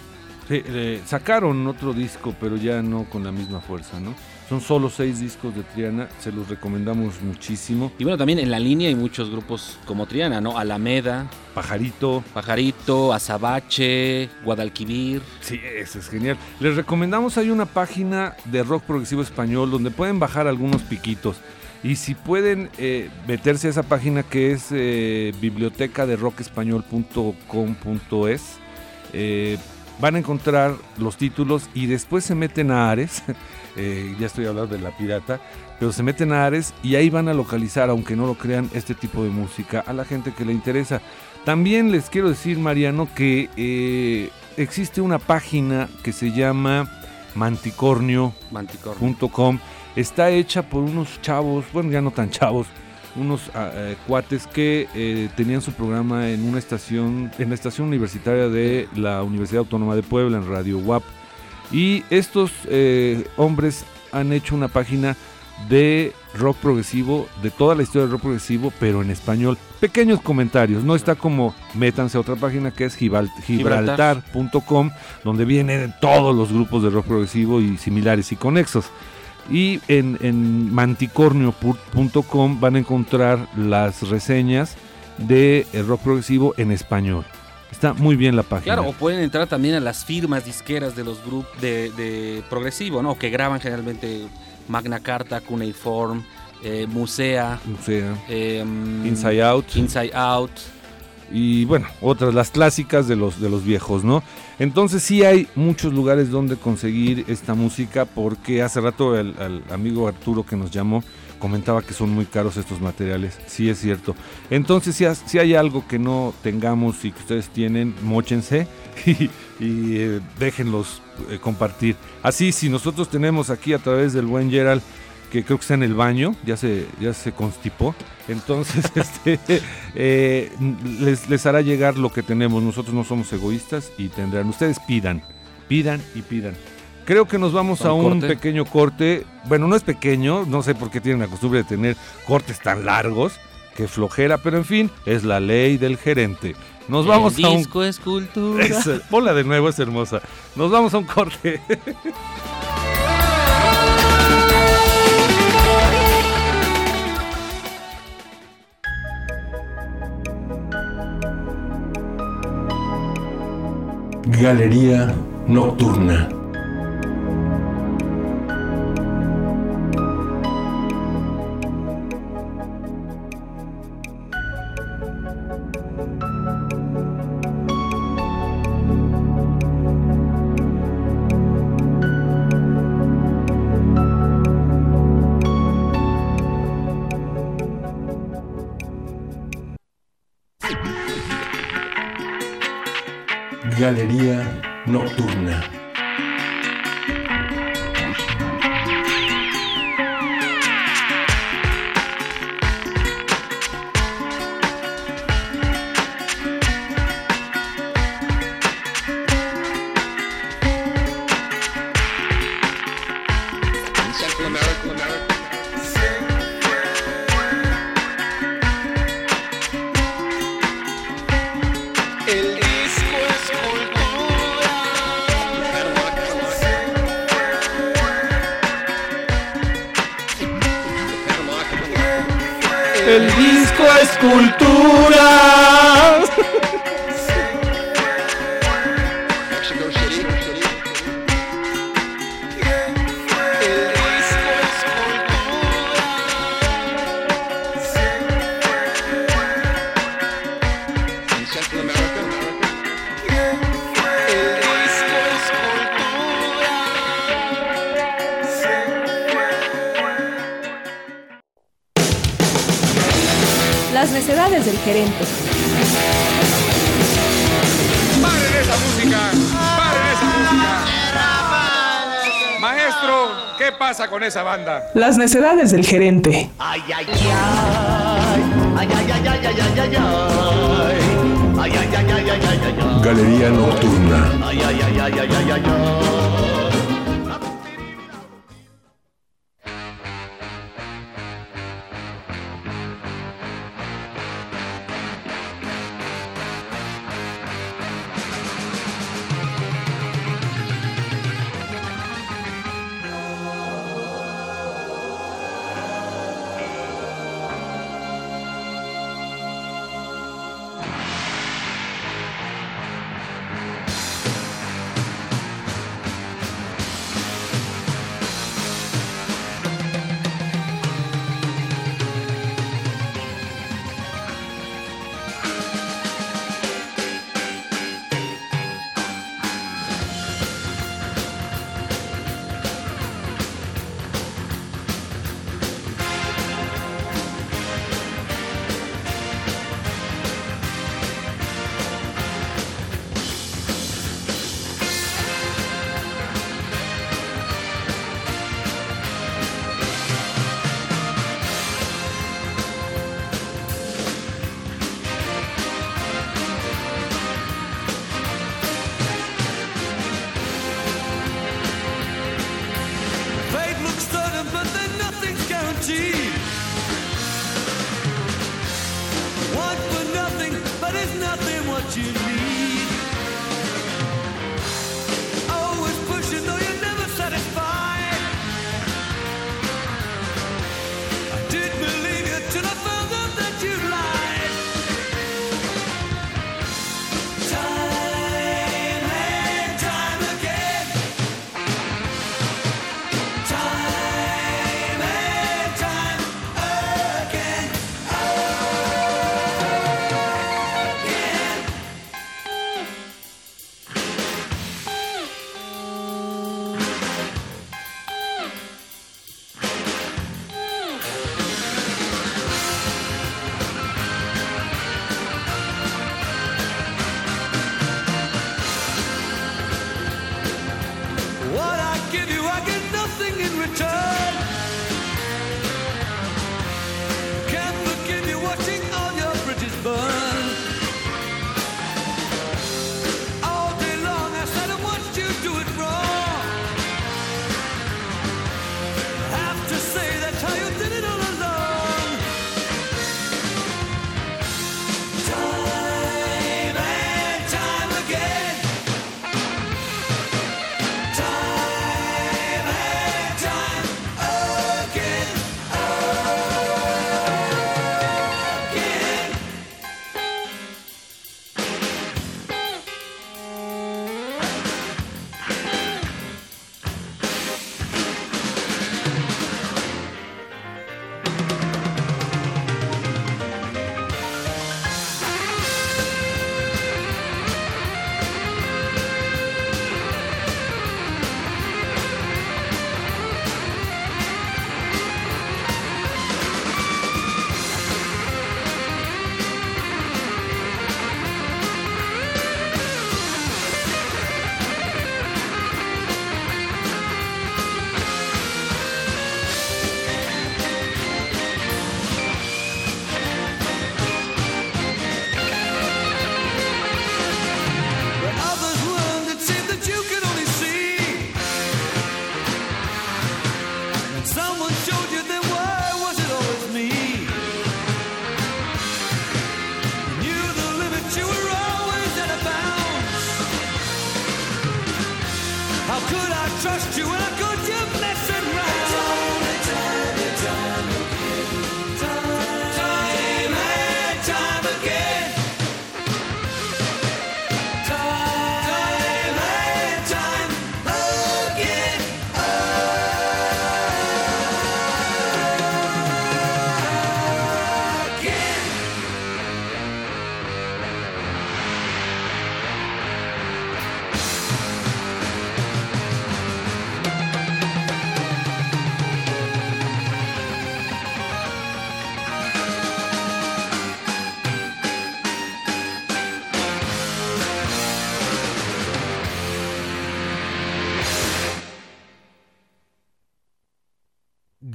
Sí, eh, sacaron otro disco, pero ya no con la misma fuerza, ¿no? Son solo seis discos de Triana, se los recomendamos muchísimo. Y bueno, también en la línea hay muchos grupos como Triana, ¿no? Alameda, Pajarito, Pajarito, Azabache, Guadalquivir. Sí, eso es genial. Les recomendamos, hay una página de rock progresivo español donde pueden bajar algunos piquitos. Y si pueden eh, meterse a esa página que es eh, biblioteca de rockespañol.com.es, eh, van a encontrar los títulos y después se meten a Ares. eh, ya estoy hablando de la pirata. Pero se meten a Ares y ahí van a localizar, aunque no lo crean, este tipo de música a la gente que le interesa. También les quiero decir, Mariano, que eh, existe una página que se llama manticornio.com. Manticornio. Está hecha por unos chavos, bueno, ya no tan chavos, unos ah, eh, cuates que eh, tenían su programa en una estación, en la estación universitaria de la Universidad Autónoma de Puebla, en Radio WAP. Y estos eh, hombres han hecho una página de rock progresivo, de toda la historia del rock progresivo, pero en español. Pequeños comentarios, no está como métanse a otra página que es gibraltar.com, donde vienen todos los grupos de rock progresivo y similares y conexos. Y en, en manticornio.com van a encontrar las reseñas de eh, rock progresivo en español. Está muy bien la página. Claro, o pueden entrar también a las firmas disqueras de los grupos de, de progresivo, ¿no? Que graban generalmente Magna Carta, Cuneiform, eh, Musea, O sea, eh, mm, Inside Out. Inside Out. Y bueno, otras, las clásicas de los, de los viejos, ¿no? Entonces sí hay muchos lugares donde conseguir esta música porque hace rato el, amigo Arturo que nos llamó comentaba que son muy caros estos materiales, sí es cierto. Entonces si, si hay algo que no tengamos y que ustedes tienen, mochense y, y, eh, déjenlos eh, compartir. Así, si nosotros tenemos aquí a través del buen Gerald que creo que está en el baño, ya se, ya se constipó. Entonces, este, eh, les, les hará llegar lo que tenemos. Nosotros no somos egoístas y tendrán. Ustedes pidan, pidan y pidan. Creo que nos vamos a ¿Un corte? pequeño corte. Bueno, no es pequeño, no sé por qué tienen la costumbre de tener cortes tan largos. Que flojera, pero en fin, es la ley del gerente. Nos vamos El a un disco es cultura. Ponla de nuevo, es hermosa. Nos vamos a un corte. Galería Nocturna. esa banda. Las necedades del gerente. Ay, ay, ay. Galería nocturna.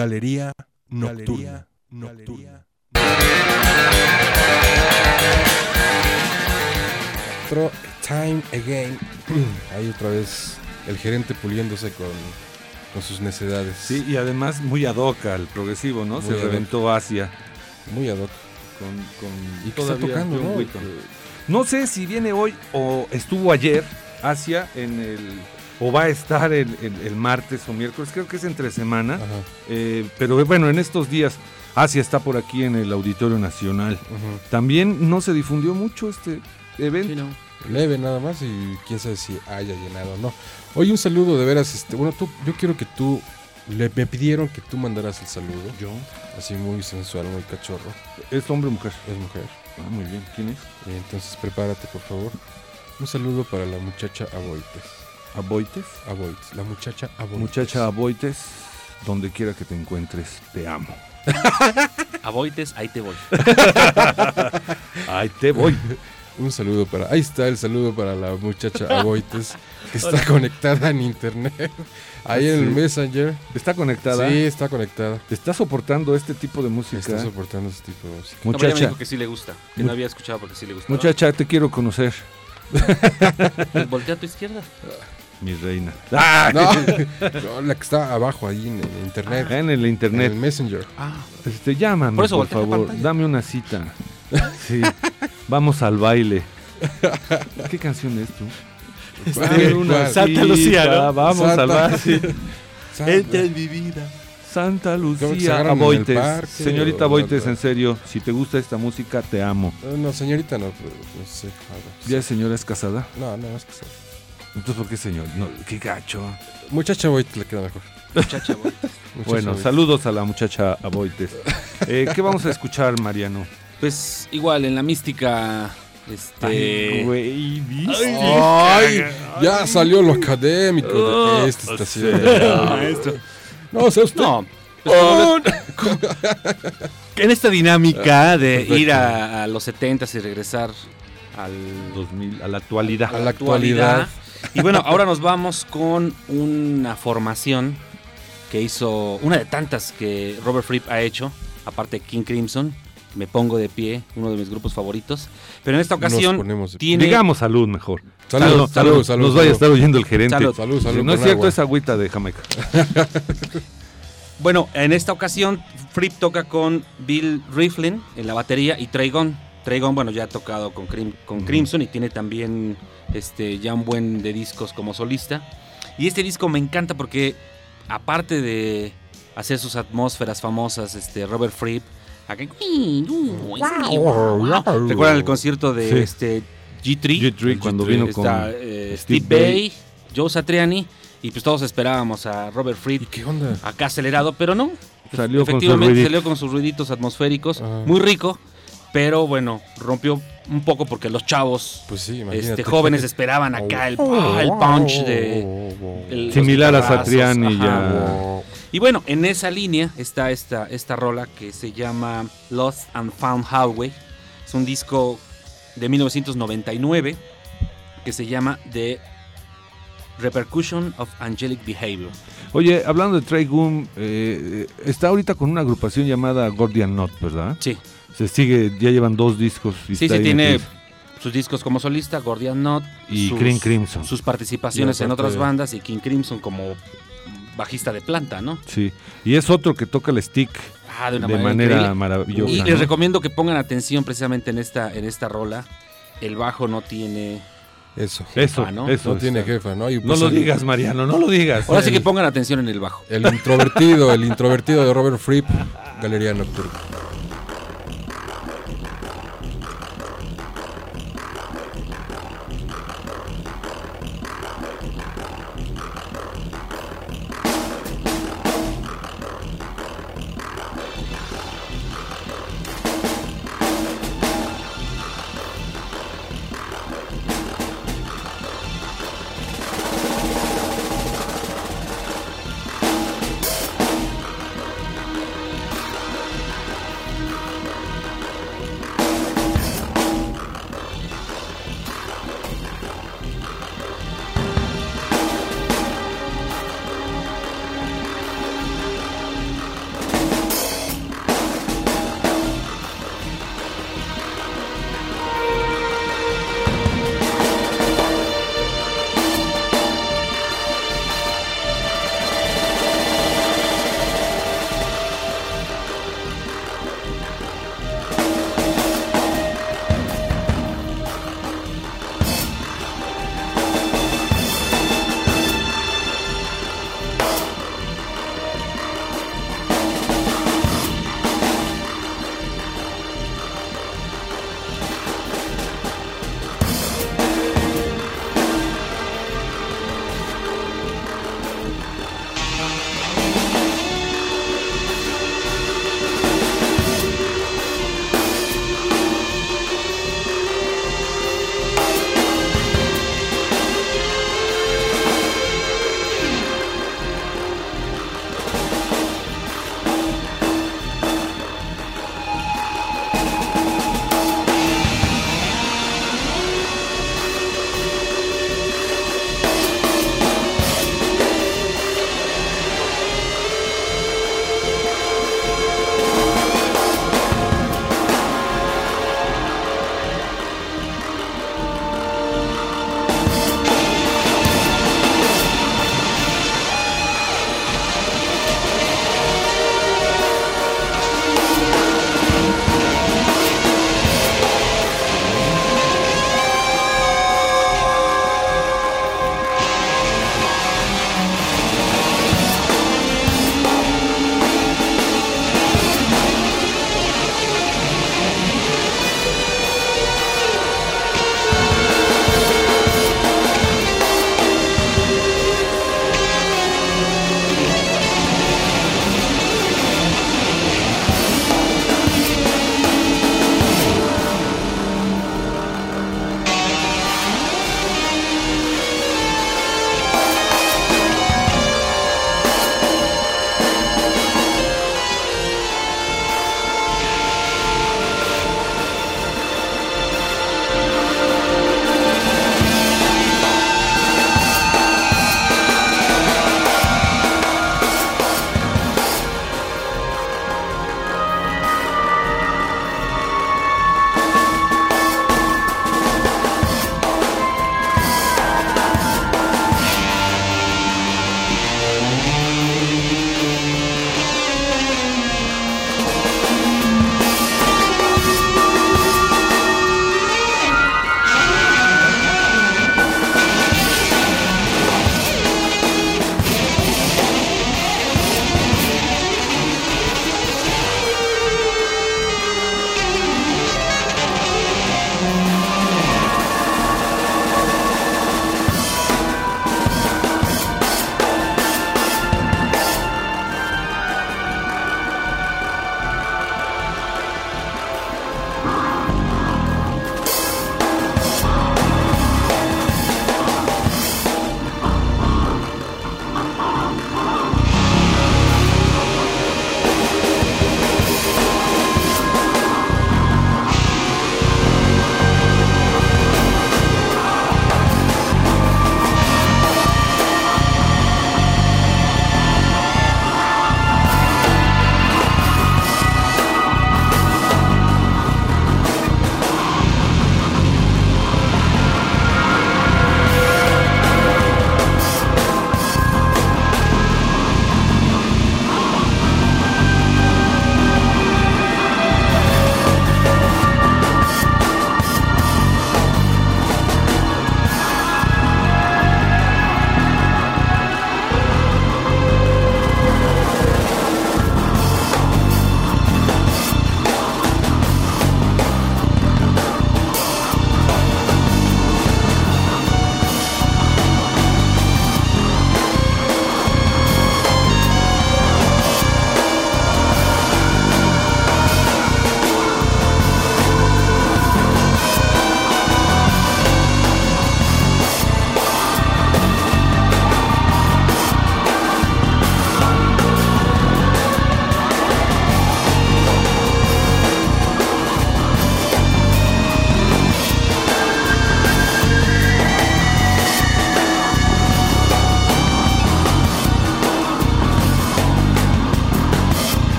Galería Nocturna. Nocturna. Otro Time Again. Ahí otra vez el gerente puliéndose con, con sus necedades. Sí, y además muy ad hoc al progresivo, ¿no? Muy Se reventó Asia Muy ad hoc. con, con ¿Y qué está todavía tocando, John no? Wetton. No sé si viene hoy o estuvo ayer Asia en el o va a estar el, el- el martes o miércoles, creo que es entre semana. Ajá. Eh, pero bueno, en estos días Asia está por aquí en el Auditorio Nacional. También no se difundió mucho este evento. Sí, no. leve nada más y quién sabe si haya llenado o no. Oye, un saludo de veras, este, bueno, tú, yo quiero que tú, le, me pidieron que tú mandaras el saludo. Yo. Así muy sensual, muy cachorro. ¿Es hombre o mujer? Es mujer. Ah, muy bien. ¿Quién es? Entonces prepárate, por favor. Un saludo para la muchacha Aboites. Aboites. Aboites, la muchacha Aboites. Muchacha Aboites, donde quiera que te encuentres, te amo. Aboites, ahí te voy. Ahí te voy. Un saludo para. Ahí está el saludo para la muchacha Aboites, que está conectada en internet. Ahí en el. Messenger. ¿Está conectada? Sí, está conectada. ¿Está soportando este tipo de música? Está soportando ese tipo de música. No, pero ya me Muchacha, dijo que sí le gusta. Que no había escuchado porque sí le gusta. muchacha, te quiero conocer, voltea a tu izquierda. Mi reina. No, no, la que está abajo ahí en, en internet. En el En internet. el Messenger. Este, llámame, Por eso por, favor. Dame una cita. Sí. Vamos al baile. ¿Qué canción es tú? ¿Cuál? una. Santa Lucía. Vamos Santa- al baile. Santa- en mi vida. Santa ¿Cómo que se Lucía en el Aboites. parque Señorita o- Aboites, en serio, si te gusta esta música, te amo. No, señorita no, pero no sé. ¿Ya señora es casada? No, no, es sí. Entonces, ¿por qué señor? No, qué gacho. Muchacha Aboites le queda mejor. Muchacha. Muchacha Bueno, saludos a la muchacha Aboites. Eh, ¿Qué vamos a escuchar, Mariano? Pues igual, en la mística. Este. güey, ¿viste? Ay, ya salió lo académico Oh, de esta estación. Maestro. No, sea usted. No. pues, en esta dinámica de Perfecto. ir a, a los 70 y regresar al 2000, a la actualidad. A la actualidad. Y bueno, ahora nos vamos con una formación que hizo, una de tantas que Robert Fripp ha hecho, aparte de King Crimson. Me pongo de pie, uno de mis grupos favoritos. Pero en esta ocasión tiene. Digamos salud mejor. Salud, salud, salud. Nos vaya a estar oyendo el gerente. Salud. Salud, salud. no es cierto agua. esa agüita de Jamaica. Bueno, en esta ocasión Fripp toca con Bill Riflin en la batería y Trey Gunn, bueno, ya ha tocado con, Crim- con Crimson y tiene también este, ya un buen de discos como solista. Y este disco me encanta porque aparte de hacer sus atmósferas famosas, este, Robert Fripp, acá- ¿recuerdan el concierto de Sí. este, G3? G3 cuando vino con Está, eh, Steve Bay, Joe Satriani y pues todos esperábamos a Robert Fripp ¿Y qué onda? acá acelerado, pero no. Salió con sus Efectivamente ruiditos. salió con sus ruiditos atmosféricos, Ah. muy rico, pero bueno, rompió un poco porque los chavos Pues sí, este, jóvenes esperaban acá el, el punch de el- los Similar a Satriani ya. Y bueno, en esa línea está esta, esta rola que se llama Lost and Found Highway. Es un disco de 1999 que se llama The Repercussion of Angelic Behavior. Oye, hablando de Trey Gunn, eh, eh, está ahorita con una agrupación llamada Gordian Knot, ¿verdad? Sí, Se sigue, ya llevan dos discos. y sí, sí, tiene metido. sus discos como solista, Gordian Knot Y sus, King Crimson. sus participaciones en otras bandas y King Crimson como bajista de planta, ¿no? Sí. Y es otro que toca el stick Ah, de de, una manera, maravillosa. Y ¿no? les recomiendo que pongan atención precisamente en esta, en esta rola. El bajo no tiene. Eso. Eso, Ah, ¿no? eso. No tiene está. jefa, ¿no? Y No pues lo el- digas, Mariano, no lo digas. Ahora sí que pongan atención en el bajo. El introvertido, el introvertido de Robert Fripp, Galería Nocturna.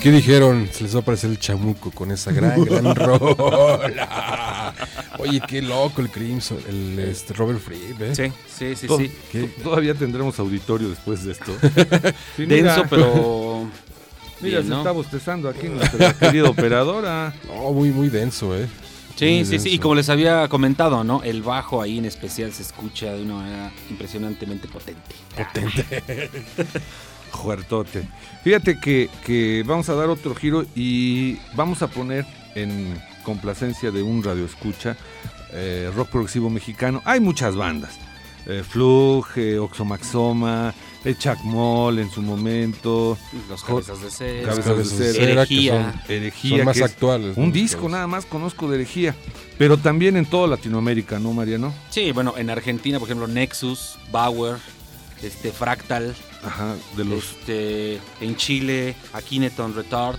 Qué dijeron? Se les va a aparecer el chamuco con esa gran, gran rola. Oye, qué loco el Crimson, el este, Robert Fripp, ¿eh? Sí, sí, sí, sí. Todavía tendremos auditorio después de esto. Sí, Denso, mira, pero. Mira, bien, se ¿no? está bostezando aquí nuestra querida operadora. No, muy, muy denso, ¿eh? Sí, Muy sí, sí. Y como les había comentado, ¿no? El bajo ahí en especial se escucha de una manera impresionantemente potente. Fuertote. Fíjate que, que vamos a dar otro giro y vamos a poner en complacencia de un radio escucha rock progresivo mexicano. Hay muchas bandas. Eh, Flug, eh, Oxomaxoma, eh, Chacmol en su momento. Los cabezas de cera. Cabezas Cabezas de Cera, que son- Herejía. Son más que actuales. Un disco nada más conozco de Herejía. Pero también en toda Latinoamérica, ¿no, Mariano? Sí, bueno, en Argentina, por ejemplo, Nexus, Bauer, este, Fractal. Ajá, de los... Este, en Chile, Akineton Retard.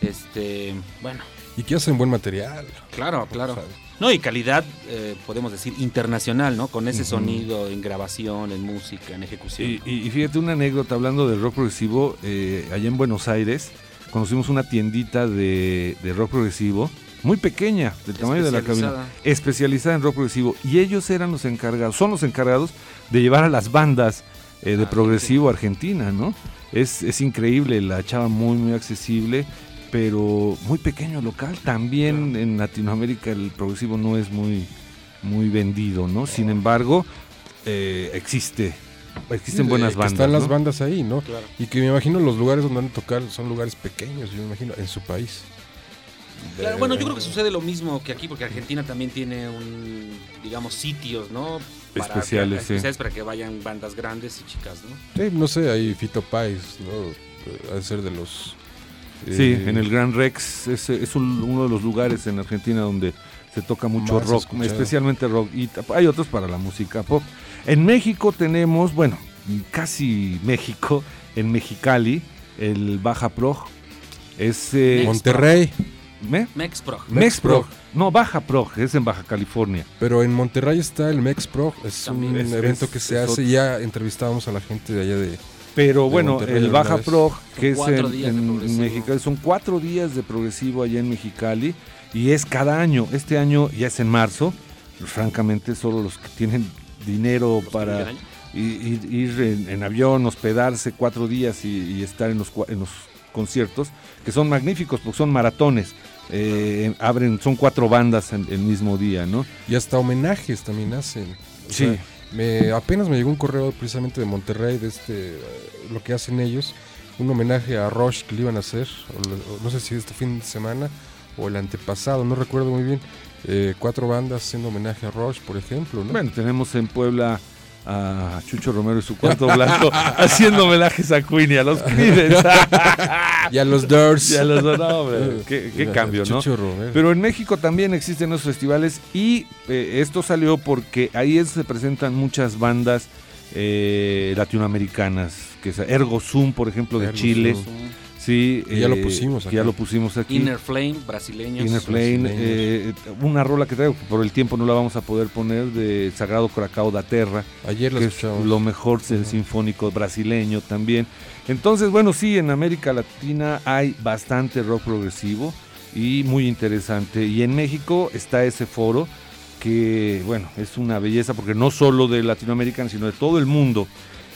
Este, bueno, Y que hacen buen material. claro, claro. No, y calidad, eh, podemos decir, internacional, ¿no? Con ese sonido en grabación, en música, en ejecución. Y, y- y fíjate una anécdota hablando del rock progresivo, eh, allá en Buenos Aires conocimos una tiendita de, de rock progresivo muy pequeña, del tamaño de la cabina, especializada en rock progresivo, y ellos eran los encargados, son los encargados de llevar a las bandas eh, de Ah, progresivo Argentina, ¿no? Es, es increíble, la chava muy, muy accesible, pero muy pequeño local. También en Latinoamérica el progresivo no es muy, muy vendido, ¿no? Sin embargo, eh, existe, existen buenas que bandas. Están las ¿no? bandas ahí, ¿no? Claro. Y que me imagino los lugares donde van a tocar son lugares pequeños, yo me imagino, en su país. Claro, bueno, yo creo que sucede lo mismo que aquí, porque Argentina también tiene un, digamos, sitios, ¿no? Especiales, que, sí. especiales para que vayan bandas grandes y chicas, ¿no? Sí, no sé, hay Fito Páez, ¿no? Ha de ser de los... Sí, eh, en el Gran Rex es, es un- uno de los lugares en Argentina donde se toca mucho rock, escuchado. especialmente rock, y hay otros para la música pop. En México tenemos, bueno, casi México, en Mexicali, el Baja Prog. Es eh, Monterrey, ¿me? Mexprog. Mexprog. No, Baja Prog, es en Baja California. pero en Monterrey está el Mex Pro, es También un es- evento es- que se hace, otro. ya entrevistábamos a la gente de allá de... Pero De bueno, Monterrey el Baja. Prog, que es en, en. Mexicali, son cuatro días de progresivo allá en Mexicali y es cada año. Este año ya es en marzo. Francamente, solo los que tienen dinero para ir, ir en, en avión, hospedarse cuatro días y, y estar en los, en los conciertos, que son magníficos porque son maratones. Eh, abren, son cuatro bandas en el mismo día, ¿no? Y hasta homenajes también hacen. O Sí. sea, me, apenas me llegó un correo precisamente de Monterrey, de este, eh, lo que hacen ellos, un homenaje a Rush que le iban a hacer, o no sé si este fin de semana o el antepasado, no recuerdo muy bien. Eh, cuatro bandas haciendo homenaje a Rush, por ejemplo, ¿no? Bueno, tenemos en Puebla a Chucho Romero y su cuarto blanco haciendo homenajes a Queen y a los Creedence. y a los Doors. Y a los no, hombre, qué, cambio, ¿no? Chucho Romero. Pero en México también existen esos festivales y eh, esto salió porque ahí se presentan muchas bandas eh, latinoamericanas, que es Ergo Zoom, por ejemplo, de Ergo Chile. Zoom. Sí, Que ya lo eh, pusimos aquí. ya lo pusimos aquí. Inner Flame, brasileños. Inner Flame, brasileños. eh, una rola que traigo, que por el tiempo no la vamos a poder poner, de Sagrado Cracao da Terra, Ayer la que es escuchamos. lo mejor del sinfónico brasileño también. Entonces, bueno, sí, en América Latina hay bastante rock progresivo y muy interesante. Y en México está ese foro que, bueno, es una belleza porque no solo de Latinoamérica, sino de todo el mundo.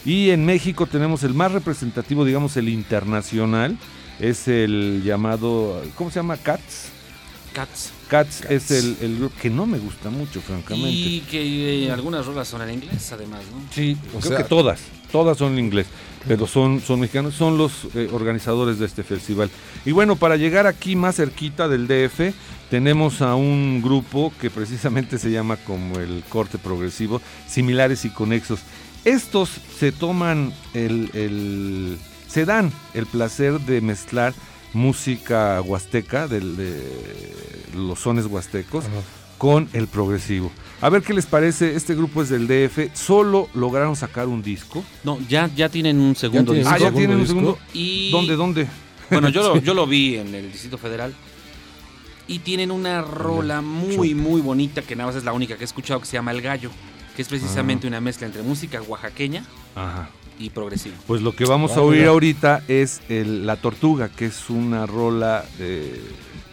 Y en México tenemos el más representativo, digamos, el internacional, es el llamado, ¿cómo se llama? Cats. Cats. Cats, es el, el grupo que no me gusta mucho, francamente. Y que eh, algunas rolas son en inglés, además, ¿no? Sí, O creo sea- que todas, todas son en inglés, pero son, son mexicanos, son los eh, organizadores de este festival. Y bueno, para llegar aquí más cerquita del DF, tenemos a un grupo que precisamente se llama como el corte progresivo, similares y conexos. Estos se toman el, el- se dan el placer de mezclar música huasteca, del- de los sones huastecos, Ajá. con el progresivo. A ver qué les parece, este grupo es del DF, solo lograron sacar un disco. No, ya, ya tienen un segundo tienen Ah, disco. ya segundo tienen un disco? segundo. Y ¿Dónde, dónde? Bueno, yo lo, yo lo vi en el Distrito Federal. Y tienen una rola muy, muy bonita, que nada más es la única que he escuchado, que se llama El Gallo, que es precisamente una mezcla entre música oaxaqueña Ajá. y progresivo. Pues lo que vamos a oír ahorita es el- La Tortuga, que es una rola de,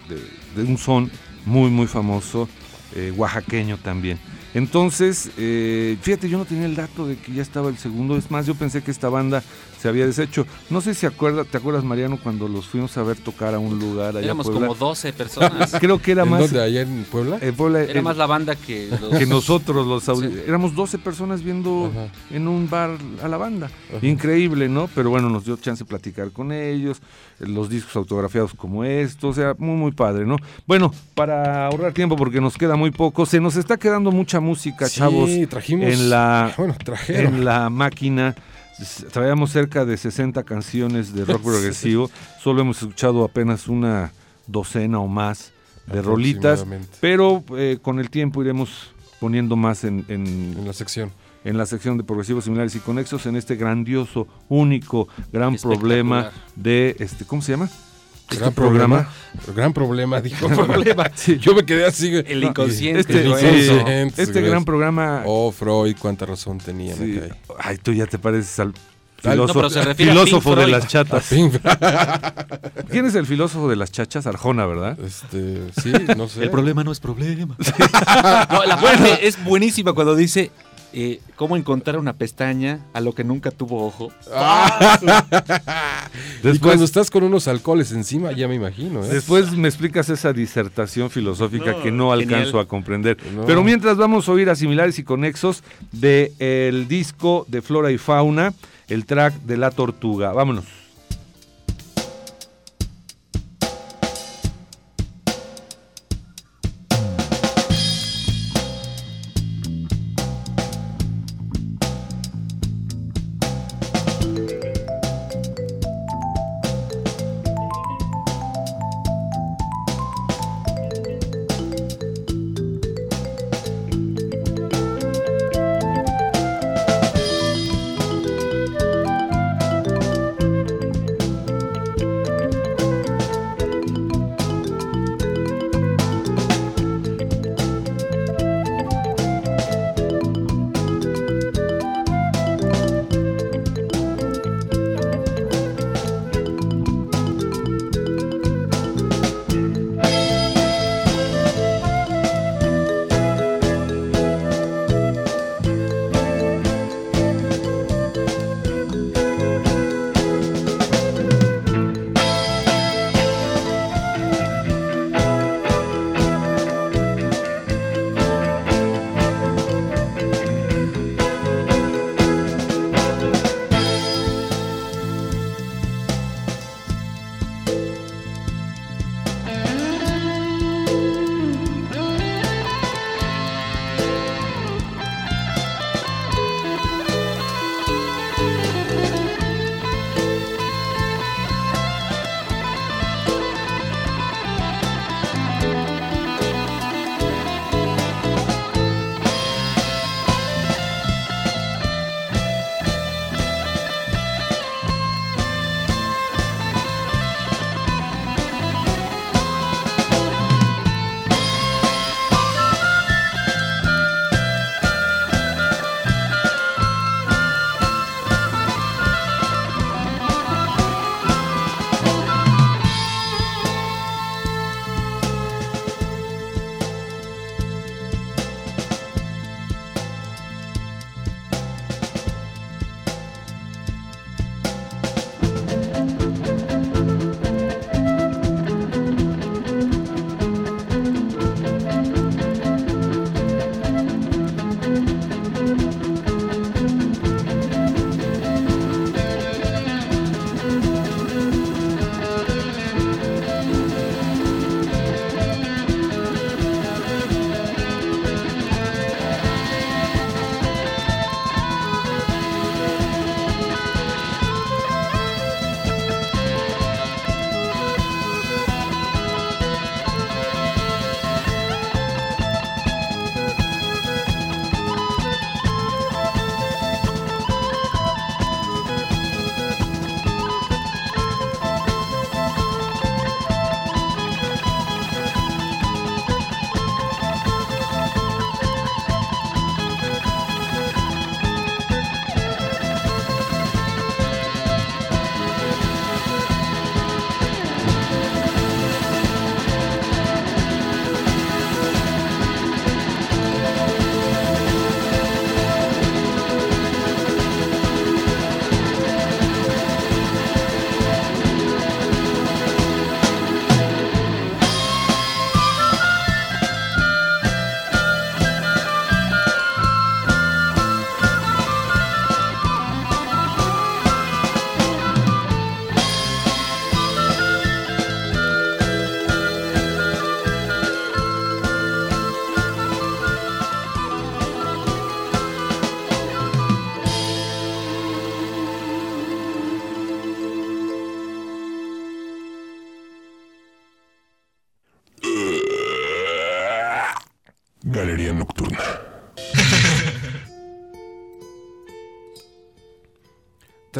de- de un son muy, muy famoso, eh, oaxaqueño también. Entonces, eh, fíjate, yo no tenía el dato de que ya estaba el segundo. Es más, yo pensé que esta banda se había deshecho. No sé si acuerda, te acuerdas, Mariano, cuando los fuimos a ver tocar a un lugar allá Éramos Puebla? como 12 personas. Creo que era ¿En más. dónde? ¿Allá en Puebla? en Puebla, Era en- más la banda que los- que nosotros los Sí. éramos 12 personas viendo Ajá. en un bar a la banda. Ajá. Increíble, ¿no? Pero bueno, nos dio chance de platicar con ellos, los discos autografiados como estos, o sea, muy muy padre, ¿no? Bueno, para ahorrar tiempo porque nos queda muy poco, se nos está quedando mucha música, Sí, chavos, trajimos. en la Bueno, trajeron. en la máquina. Traíamos cerca de 60 canciones de rock progresivo, solo hemos escuchado apenas una docena o más de rolitas, pero eh, con el tiempo iremos poniendo más en, en, En la sección. en la sección de progresivos similares y conexos en este grandioso, único, gran problema de este, ¿cómo se llama? Gran Este problema. Gran problema, dijo. Yo me quedé así. El inconsciente. Este, El sí, inconsciente, este gran programa. Oh, Freud, cuánta razón tenía. me sí. cae. Ay, tú ya te pareces al Al- no, filósofo, pero se refiere a filósofo Pink de las chatas. ¿Quién es el filósofo de las chachas? Arjona, ¿verdad? Este, sí, no sé. El problema no es problema. no, la parte es buenísima cuando dice eh, cómo encontrar una pestaña a lo que nunca tuvo ojo. y Después- cuando estás con unos alcoholes encima, ya me imagino. ¿eh? Después me explicas esa disertación filosófica No, que no genial. alcanzo a comprender. No. Pero mientras vamos a oír a similares y conexos del el disco de Flora y Fauna, el track de La Tortuga. Vámonos.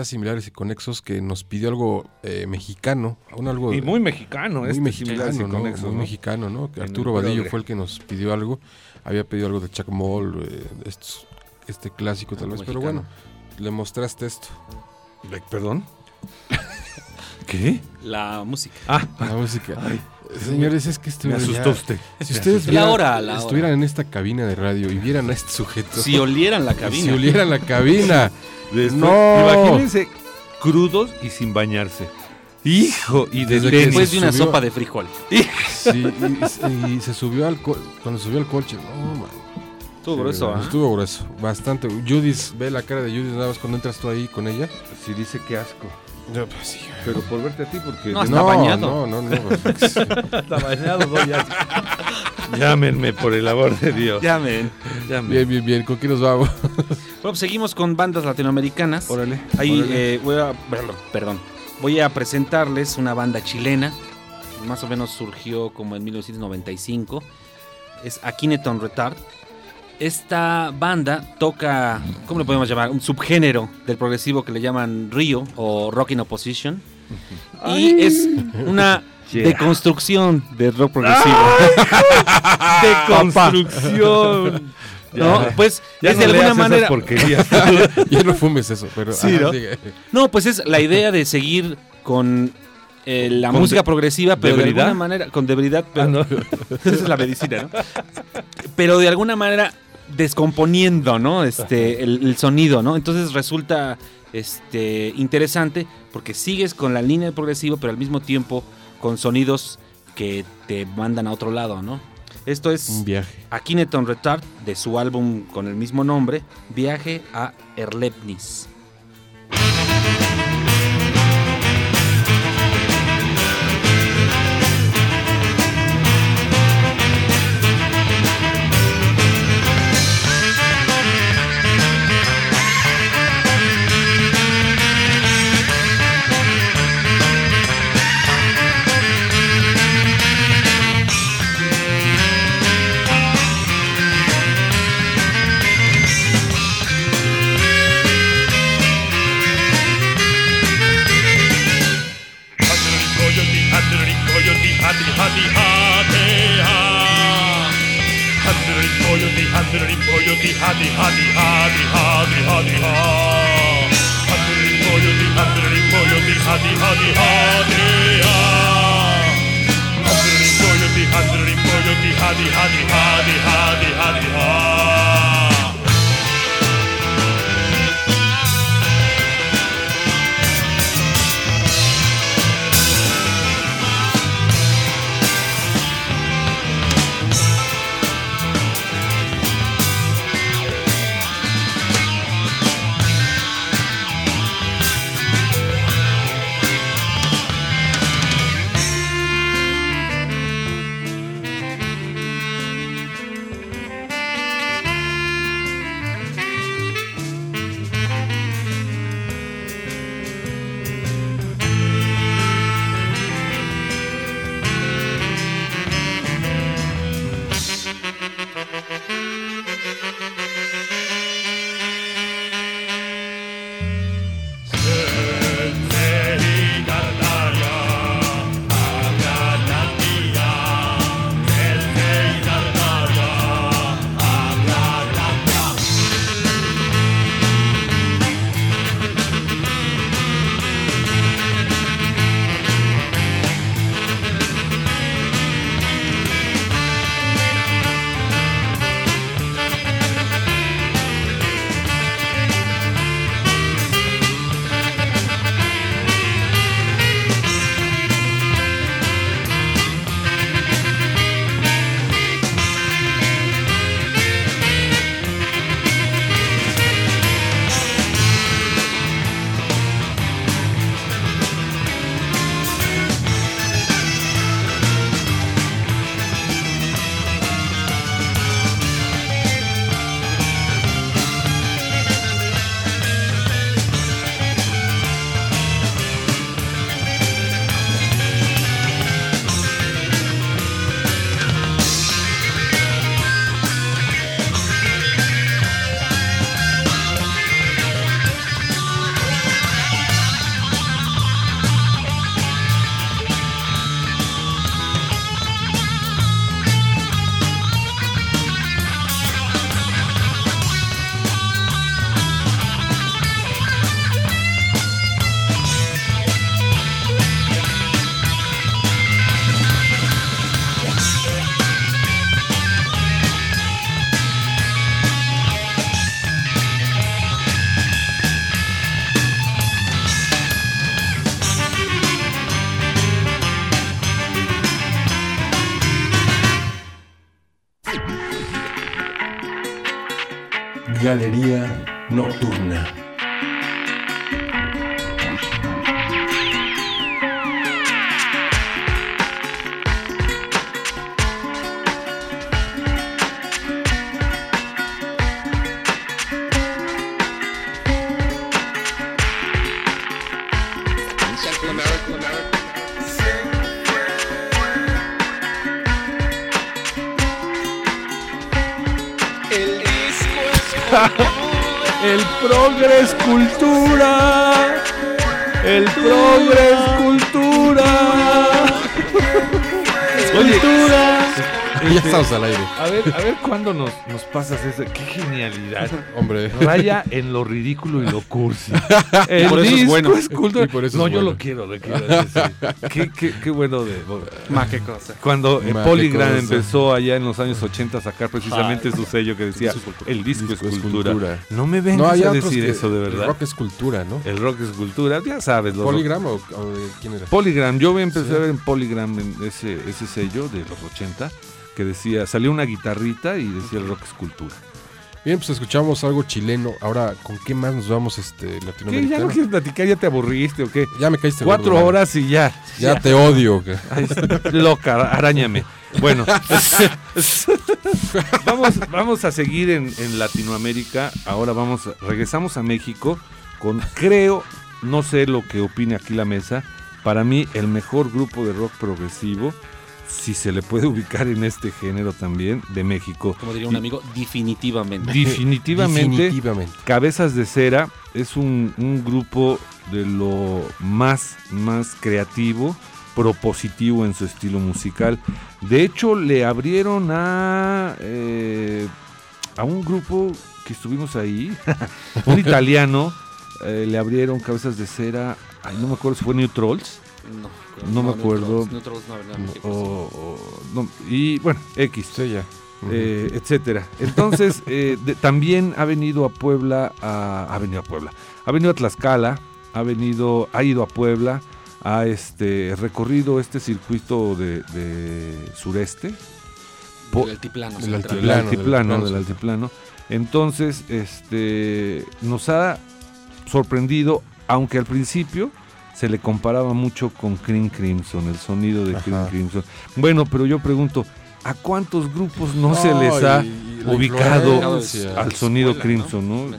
Similares y conexos que nos pidió algo eh, mexicano, un algo Y muy mexicano, muy este mexicano, ¿no? Conexos, Muy ¿no? mexicano, ¿no? Que Arturo Vadillo fue el que nos pidió algo. Había pedido algo de Chuck Moll, eh, estos- este clásico tal Algo vez, pero bueno, le mostraste esto. ¿Perdón? ¿Qué? La música. Ah, La música. Ay. Señores, es que esto Me ya- asustó usted. Si ustedes vieran- La hora, la hora. estuvieran en esta cabina de radio y vieran a este sujeto. Si olieran la cabina. Si olieran la cabina. Después- no. Imagínense crudos y sin bañarse. Hijo, y de Desde que tenis. Después de una subió- sopa de frijol. Sí, y, y se subió al co- cuando subió al coche. No, man. Estuvo grueso, ¿ah? Estuvo grueso, bastante. Judith, ve la cara de Judith nada más cuando entras tú ahí con ella. Sí, dice que asco. Pues, sí. Pero por verte a ti, porque. No, está bañado. No, no, no. pues, está bañado, doy asco. Llámenme por el amor de Dios. Llamen. Llamen. bien, bien, bien. ¿Con quién nos vamos? Bueno, pues seguimos con bandas latinoamericanas. Órale. Ahí órale. eh, voy a. Perdón. Voy a presentarles una banda chilena. Más o menos surgió como en 1995. Es Akineton Retard. Esta banda toca, ¿cómo le podemos llamar? Un subgénero del progresivo que le llaman Rio o Rock in Opposition. Y es una Yeah. deconstrucción del rock progresivo. Deconstrucción. No, pues Ya es no de alguna manera. ya no fumes eso, pero. Sí, ¿no? No, pues es la idea de seguir con eh, la ¿Con música de- progresiva, pero de alguna manera, con debilidad, pero Ah, no. esa es la medicina, ¿no? Pero de alguna manera descomponiendo, ¿no? Este, el, el sonido, ¿no? Entonces resulta este, interesante porque sigues con la línea de progresivo, pero al mismo tiempo con sonidos que te mandan a otro lado, ¿no? Esto es Un viaje. Akineton Retard de su álbum con el mismo nombre, Viaje a Erlebnis. yo ti hadi hadi hadi hadi hadi ha Hadi po hadi po hadi hadi hadi ha Hadi po hadi po hadi hadi hadi hadi hadi ha A ver, a ver cuándo nos, nos pasas eso. Qué genialidad. Hombre. Raya en lo ridículo y lo cursi. El por eso es disco bueno. es cultura. Y por eso no, es yo bueno. lo quiero, lo quiero decir. qué, qué, qué bueno de. Ma, qué cosa. Cuando eh, Ma, Polygram empezó allá en los años 80 a sacar precisamente su sello que decía el disco, es, cultura. No me vengas No, hay a decir eso de El verdad. rock es cultura, ¿no? El rock es cultura, ya sabes. los ¿Polygram o, quién era? Polygram, yo empecé a ver en Polygram en ese, ese sello de los 80 que decía, salió una guitarrita y decía el rock es cultura. Bien, pues escuchamos algo chileno. Ahora, ¿con qué más nos vamos este, ¿Qué? ¿Ya latinoamericano? no quieres platicar? ¿Ya te aburriste o qué? Ya me caíste Cuatro gordo, horas y ya. Ya te odio. Ay, loca, arañame. Bueno, vamos, vamos a seguir en, en Latinoamérica. Ahora vamos, regresamos a México con, creo, no sé lo que opine aquí la mesa, para mí el mejor grupo de rock progresivo, si se le puede ubicar en este género también, de México. Como diría un amigo, definitivamente. Definitivamente, Definitivamente. Cabezas de Cera es un, un grupo de lo más, más creativo, propositivo en su estilo musical. De hecho, le abrieron a, eh, a un grupo que estuvimos ahí, un italiano, eh, le abrieron Cabezas de Cera, ay, no me acuerdo si fue New Trolls. No, No me acuerdo. No, ¿qué o- pasó? o- no, y bueno, X. Sí, ya. eh, etcétera. Entonces, eh, de- también ha venido a Puebla, a- ha venido a Puebla, ha venido a Tlaxcala, ha venido, ha ido a Puebla, ha este recorrido este circuito de, de sureste, po- Del altiplano. del altiplano, altiplano, del altiplano. Entonces, este nos ha sorprendido, aunque al principio se le comparaba mucho con Cream Crimson, el sonido de Cream. Crimson. Bueno, pero yo pregunto, ¿a cuántos grupos no, se les ha y- y la ubicado al sonido. Crimson, ¿no?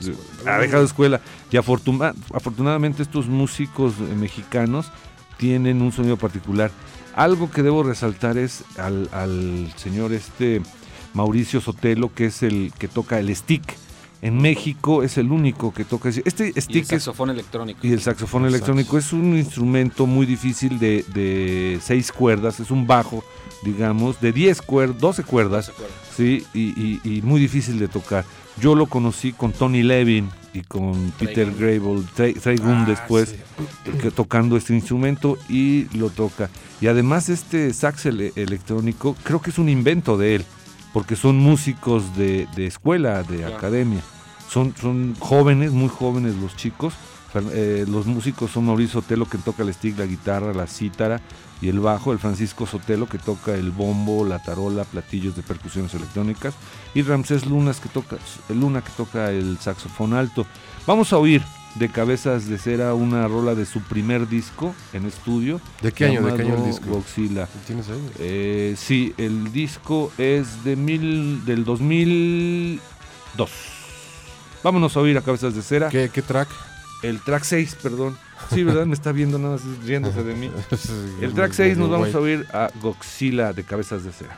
Ha dejado escuela. Y afortuna- afortunadamente estos músicos eh, mexicanos tienen un sonido particular. Algo que debo resaltar es al, al señor este Mauricio Sotelo, que es el que toca el stick. En México es el único que toca ese- este Y el stick es saxofón electrónico. y el saxofón El electrónico es un instrumento muy difícil de, de seis cuerdas, es un bajo, digamos, de 10 cuerdas, 12 cuerdas, sí, y, y- y muy difícil de tocar. Yo lo conocí con Tony Levin y con Peter. Grable, Trey, Trey Gunn Ah, después, sí. que tocando este instrumento y lo toca. Y además este sax ele- electrónico creo que es un invento de él, porque son músicos de, de escuela, de Claro. academia. Son, son jóvenes, muy jóvenes los chicos. Eh, los músicos son Mauricio Sotelo que toca el stick, la guitarra, la cítara y el bajo, el Francisco Sotelo que toca el bombo, la tarola, platillos de percusiones electrónicas y Ramsés Lunas que toca, Luna que toca el saxofón alto. Vamos a oír de Cabezas de Cera una rola de su primer disco en estudio. ¿De qué año? ¿De qué año el disco? Godzilla. ¿Tienes ahí? Eh, sí, el disco es de mil, del 2002. Vámonos a oír a Cabezas de Cera. ¿Qué, qué track? El track 6, perdón. Sí, ¿verdad? Me está viendo nada más riéndose de mí. El track 6 nos vamos a oír a Godzilla de Cabezas de Cera.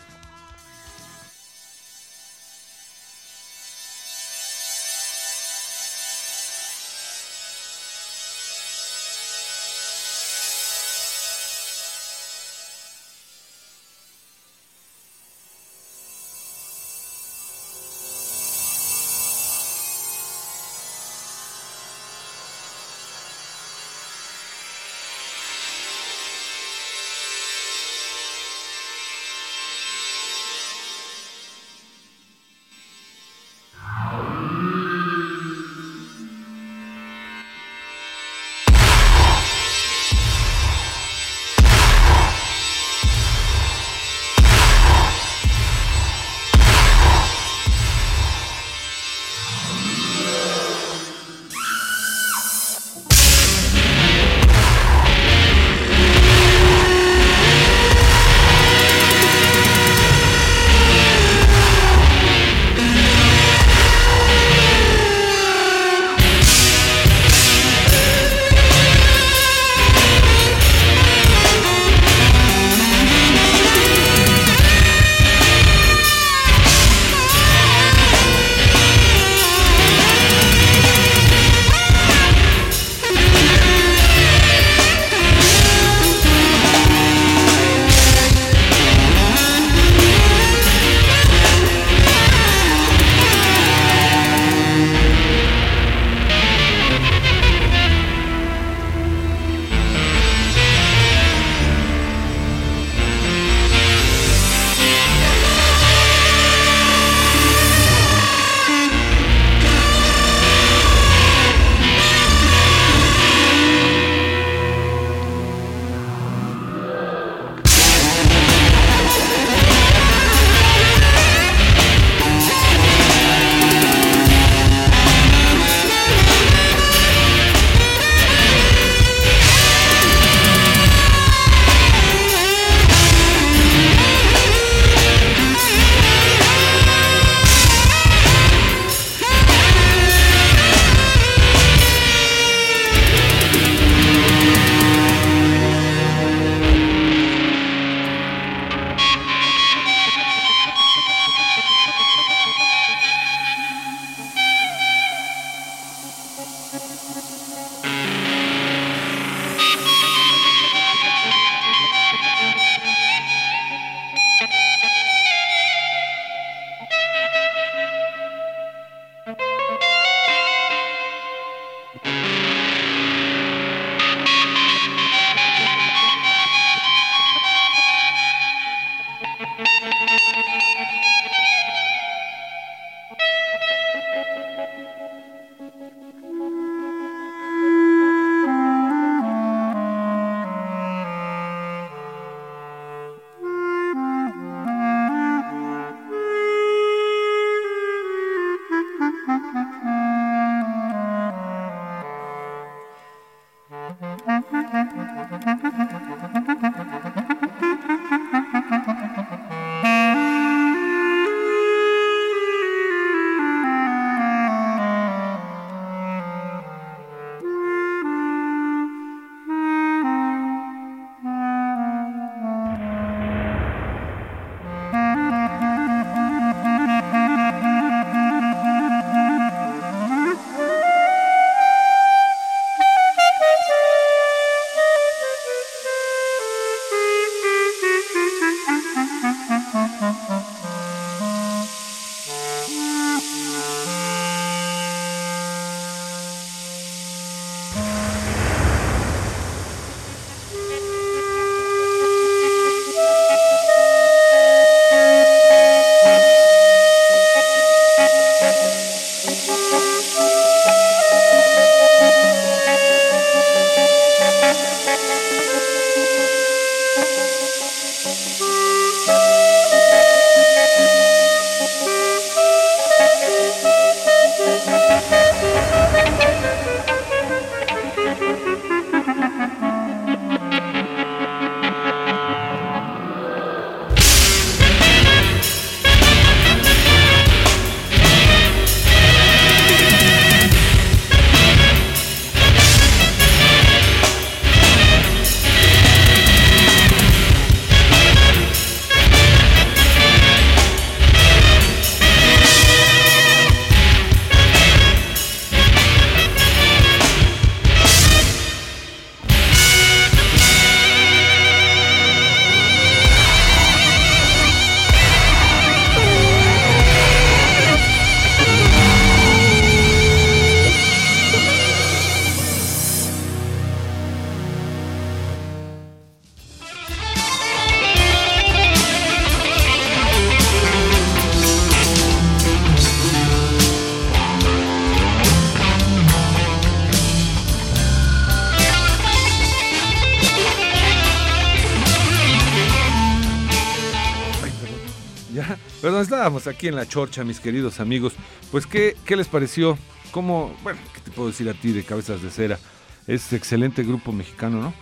Estábamos aquí en la chorcha, mis queridos amigos. Pues, ¿qué, qué les pareció? ¿Cómo, bueno, qué te puedo decir a ti de Cabezas de Cera? Es excelente grupo mexicano, ¿no?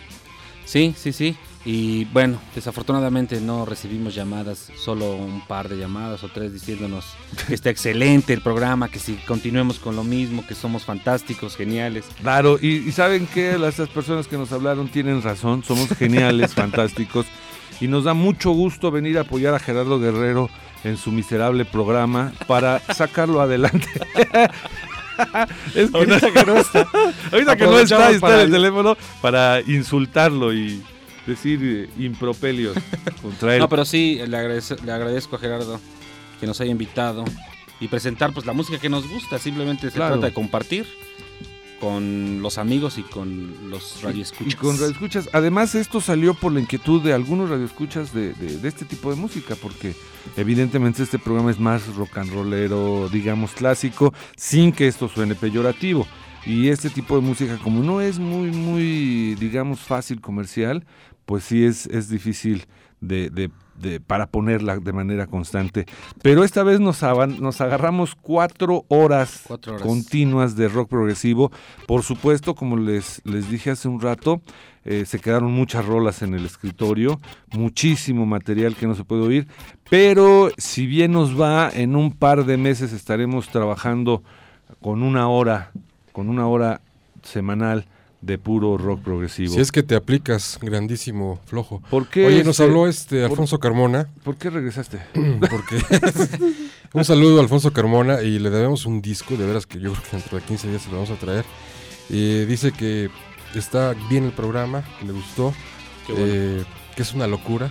Sí, sí, sí. Y bueno, desafortunadamente no recibimos llamadas, solo un par de llamadas o tres diciéndonos que está excelente el programa, que si continuemos con lo mismo, que somos fantásticos, geniales. Claro, y, y saben que las estas personas que nos hablaron tienen razón, somos geniales, fantásticos, y nos da mucho gusto venir a apoyar a Gerardo Guerrero en su miserable programa para sacarlo adelante. Es que Ahorita que no está. Ahorita que no está, está el teléfono para insultarlo y decir eh, impropelios contra él. No, pero sí, le agradezco, le agradezco a Gerardo que nos haya invitado y presentar pues la música que nos gusta. Simplemente se Claro. trata de compartir con los amigos y con los Y radioescuchas. con radioescuchas. Además, esto salió por la inquietud de algunos radioescuchas de, de, de este tipo de música, porque evidentemente este programa es más rock and rollero, digamos, clásico, sin que esto suene peyorativo. Y este tipo de música, como no es muy, muy, digamos, fácil comercial, pues sí es, es difícil de, de- de- para ponerla de manera constante. Pero esta vez nos, avan- nos agarramos cuatro horas, Cuatro horas. continuas de rock progresivo. Por supuesto, como les, les dije hace un rato, eh, se quedaron muchas rolas en el escritorio, muchísimo material que no se puede oír. Pero si bien nos va, en un par de meses estaremos trabajando con una hora, con una hora semanal de puro rock progresivo. Si es que te aplicas, grandísimo flojo. ¿Por qué, Oye, nos este, habló este por- Alfonso Carmona. ¿Por qué regresaste? Porque un saludo a Alfonso Carmona y le debemos un disco, de veras que yo creo que dentro de 15 días se lo vamos a traer. Eh, dice que está bien el programa, que le gustó, Qué bueno. eh, que es una locura.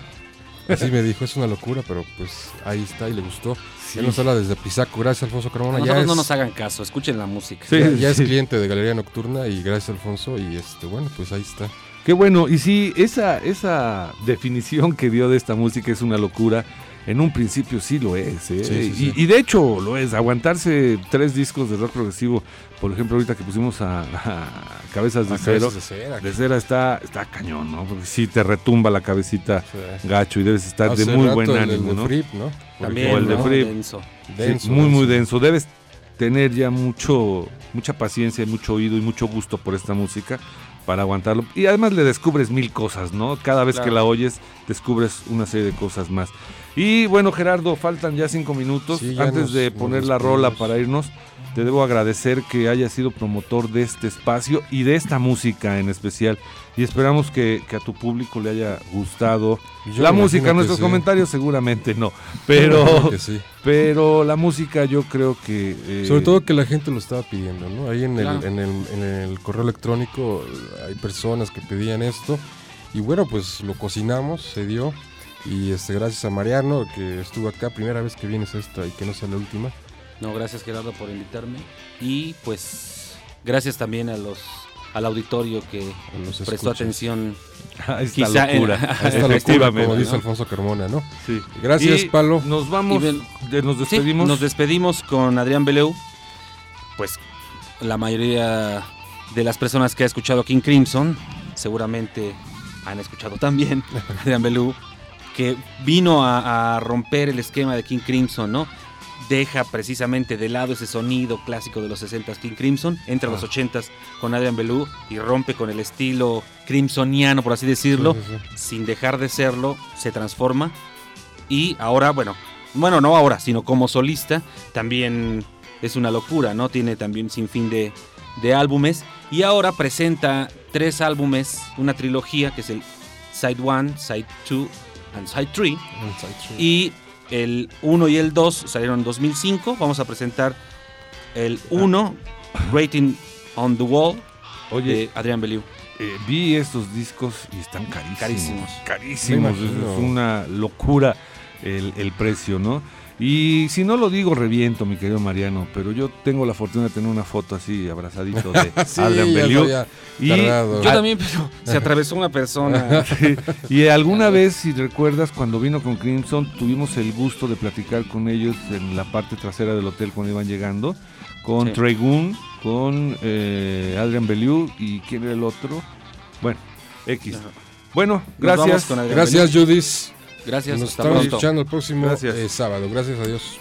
Así me dijo, es una locura, pero pues ahí está y le gustó. Él nos habla desde Pisaco, gracias Alfonso Carmona. nosotros ya no nos hagan caso, escuchen la música. Sí. ya, ya es cliente de Galería Nocturna y gracias Alfonso y este bueno, pues ahí está. Qué bueno, y sí, esa, esa definición que dio de esta música es una locura. En un principio sí lo es, ¿eh? Sí, sí, y, sí. y de hecho lo es. Aguantarse tres discos de rock progresivo, por ejemplo, ahorita que pusimos a, a Cabezas de A Cero, Cabezas de Cera, de cera está, está cañón, ¿no? Porque sí te retumba la cabecita Sí. gacho y debes estar de muy rato buen el- el ánimo, de ¿no? Fripp, ¿no? También, O el de ¿no? Fripp. Denso. Sí, Denso, muy, muy denso. Debes tener ya mucho, mucha paciencia, y mucho oído y mucho gusto por esta música para aguantarlo. Y además le descubres mil cosas, ¿no? Cada vez que la oyes, descubres una serie de cosas más. Y bueno, Gerardo, faltan ya cinco minutos. Sí, ya Antes nos- de poner la rola para irnos, te debo agradecer que hayas sido promotor de este espacio y de esta música en especial. Y esperamos que, que a tu público le haya gustado Yo la música. Nuestros sí. comentarios seguramente no. Pero sí. pero la música yo creo que... eh, Sobre todo que la gente lo estaba pidiendo, ¿no? Ahí en, Claro. el, en, el, en el correo electrónico hay personas que pedían esto y bueno, pues lo cocinamos, se dio y este gracias a Mariano que estuvo acá, primera vez que vienes a esta y que no sea la última. No, gracias Gerardo por invitarme. Y pues gracias también a los al auditorio que los prestó escuchas. atención. a esta quizá en- locura. a A esta locura, Efectivamente, como dice ¿no? Alfonso Carmona, ¿no? Sí. Gracias, Y Palo. Nos vamos, Y ven- de- nos Sí, despedimos. nos despedimos con Adrián Beleu. Pues la mayoría de las personas que ha escuchado King Crimson seguramente han escuchado también a Adrián Beleu, que vino a, a romper el esquema de King Crimson, ¿no? Deja precisamente de lado ese sonido clásico de los 60s King Crimson, entra a los Ah. 80s con Adrian Beleu y rompe con el estilo crimsoniano, por así decirlo, Sí, sí, sí. sin dejar de serlo, se transforma y ahora, bueno, bueno, no ahora, sino como solista, también es una locura, ¿no? Tiene también sin fin de, de álbumes y ahora presenta tres álbumes, una trilogía que es el Side 1, Side 2 and Side 3 y el 1 y el 2 salieron en 2005, vamos a presentar el 1, Rating on the Wall, Oye, de Adrián Bellew. eh, vi estos discos y están carísimos. Carísimos. Carísimos. Es, una locura el, el precio, ¿no? Y si no lo digo, reviento, mi querido Mariano, pero yo tengo la fortuna de tener una foto así, abrazadito de Sí, sabía Y tardado. Yo también, pero se atravesó una persona. Sí, Y alguna vez, si recuerdas, cuando vino con Crimson, tuvimos el gusto de platicar con ellos en la parte trasera del hotel cuando iban llegando, con Sí. Trey Gunn, con eh, Adrian Bellew y ¿quién era el otro? Bueno, X. Ajá. Bueno, gracias. con Adrián Gracias, Judis. Gracias, Nos hasta estamos pronto. escuchando el próximo Gracias. eh, sábado. Gracias a Dios.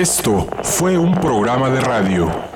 Esto fue un programa de radio.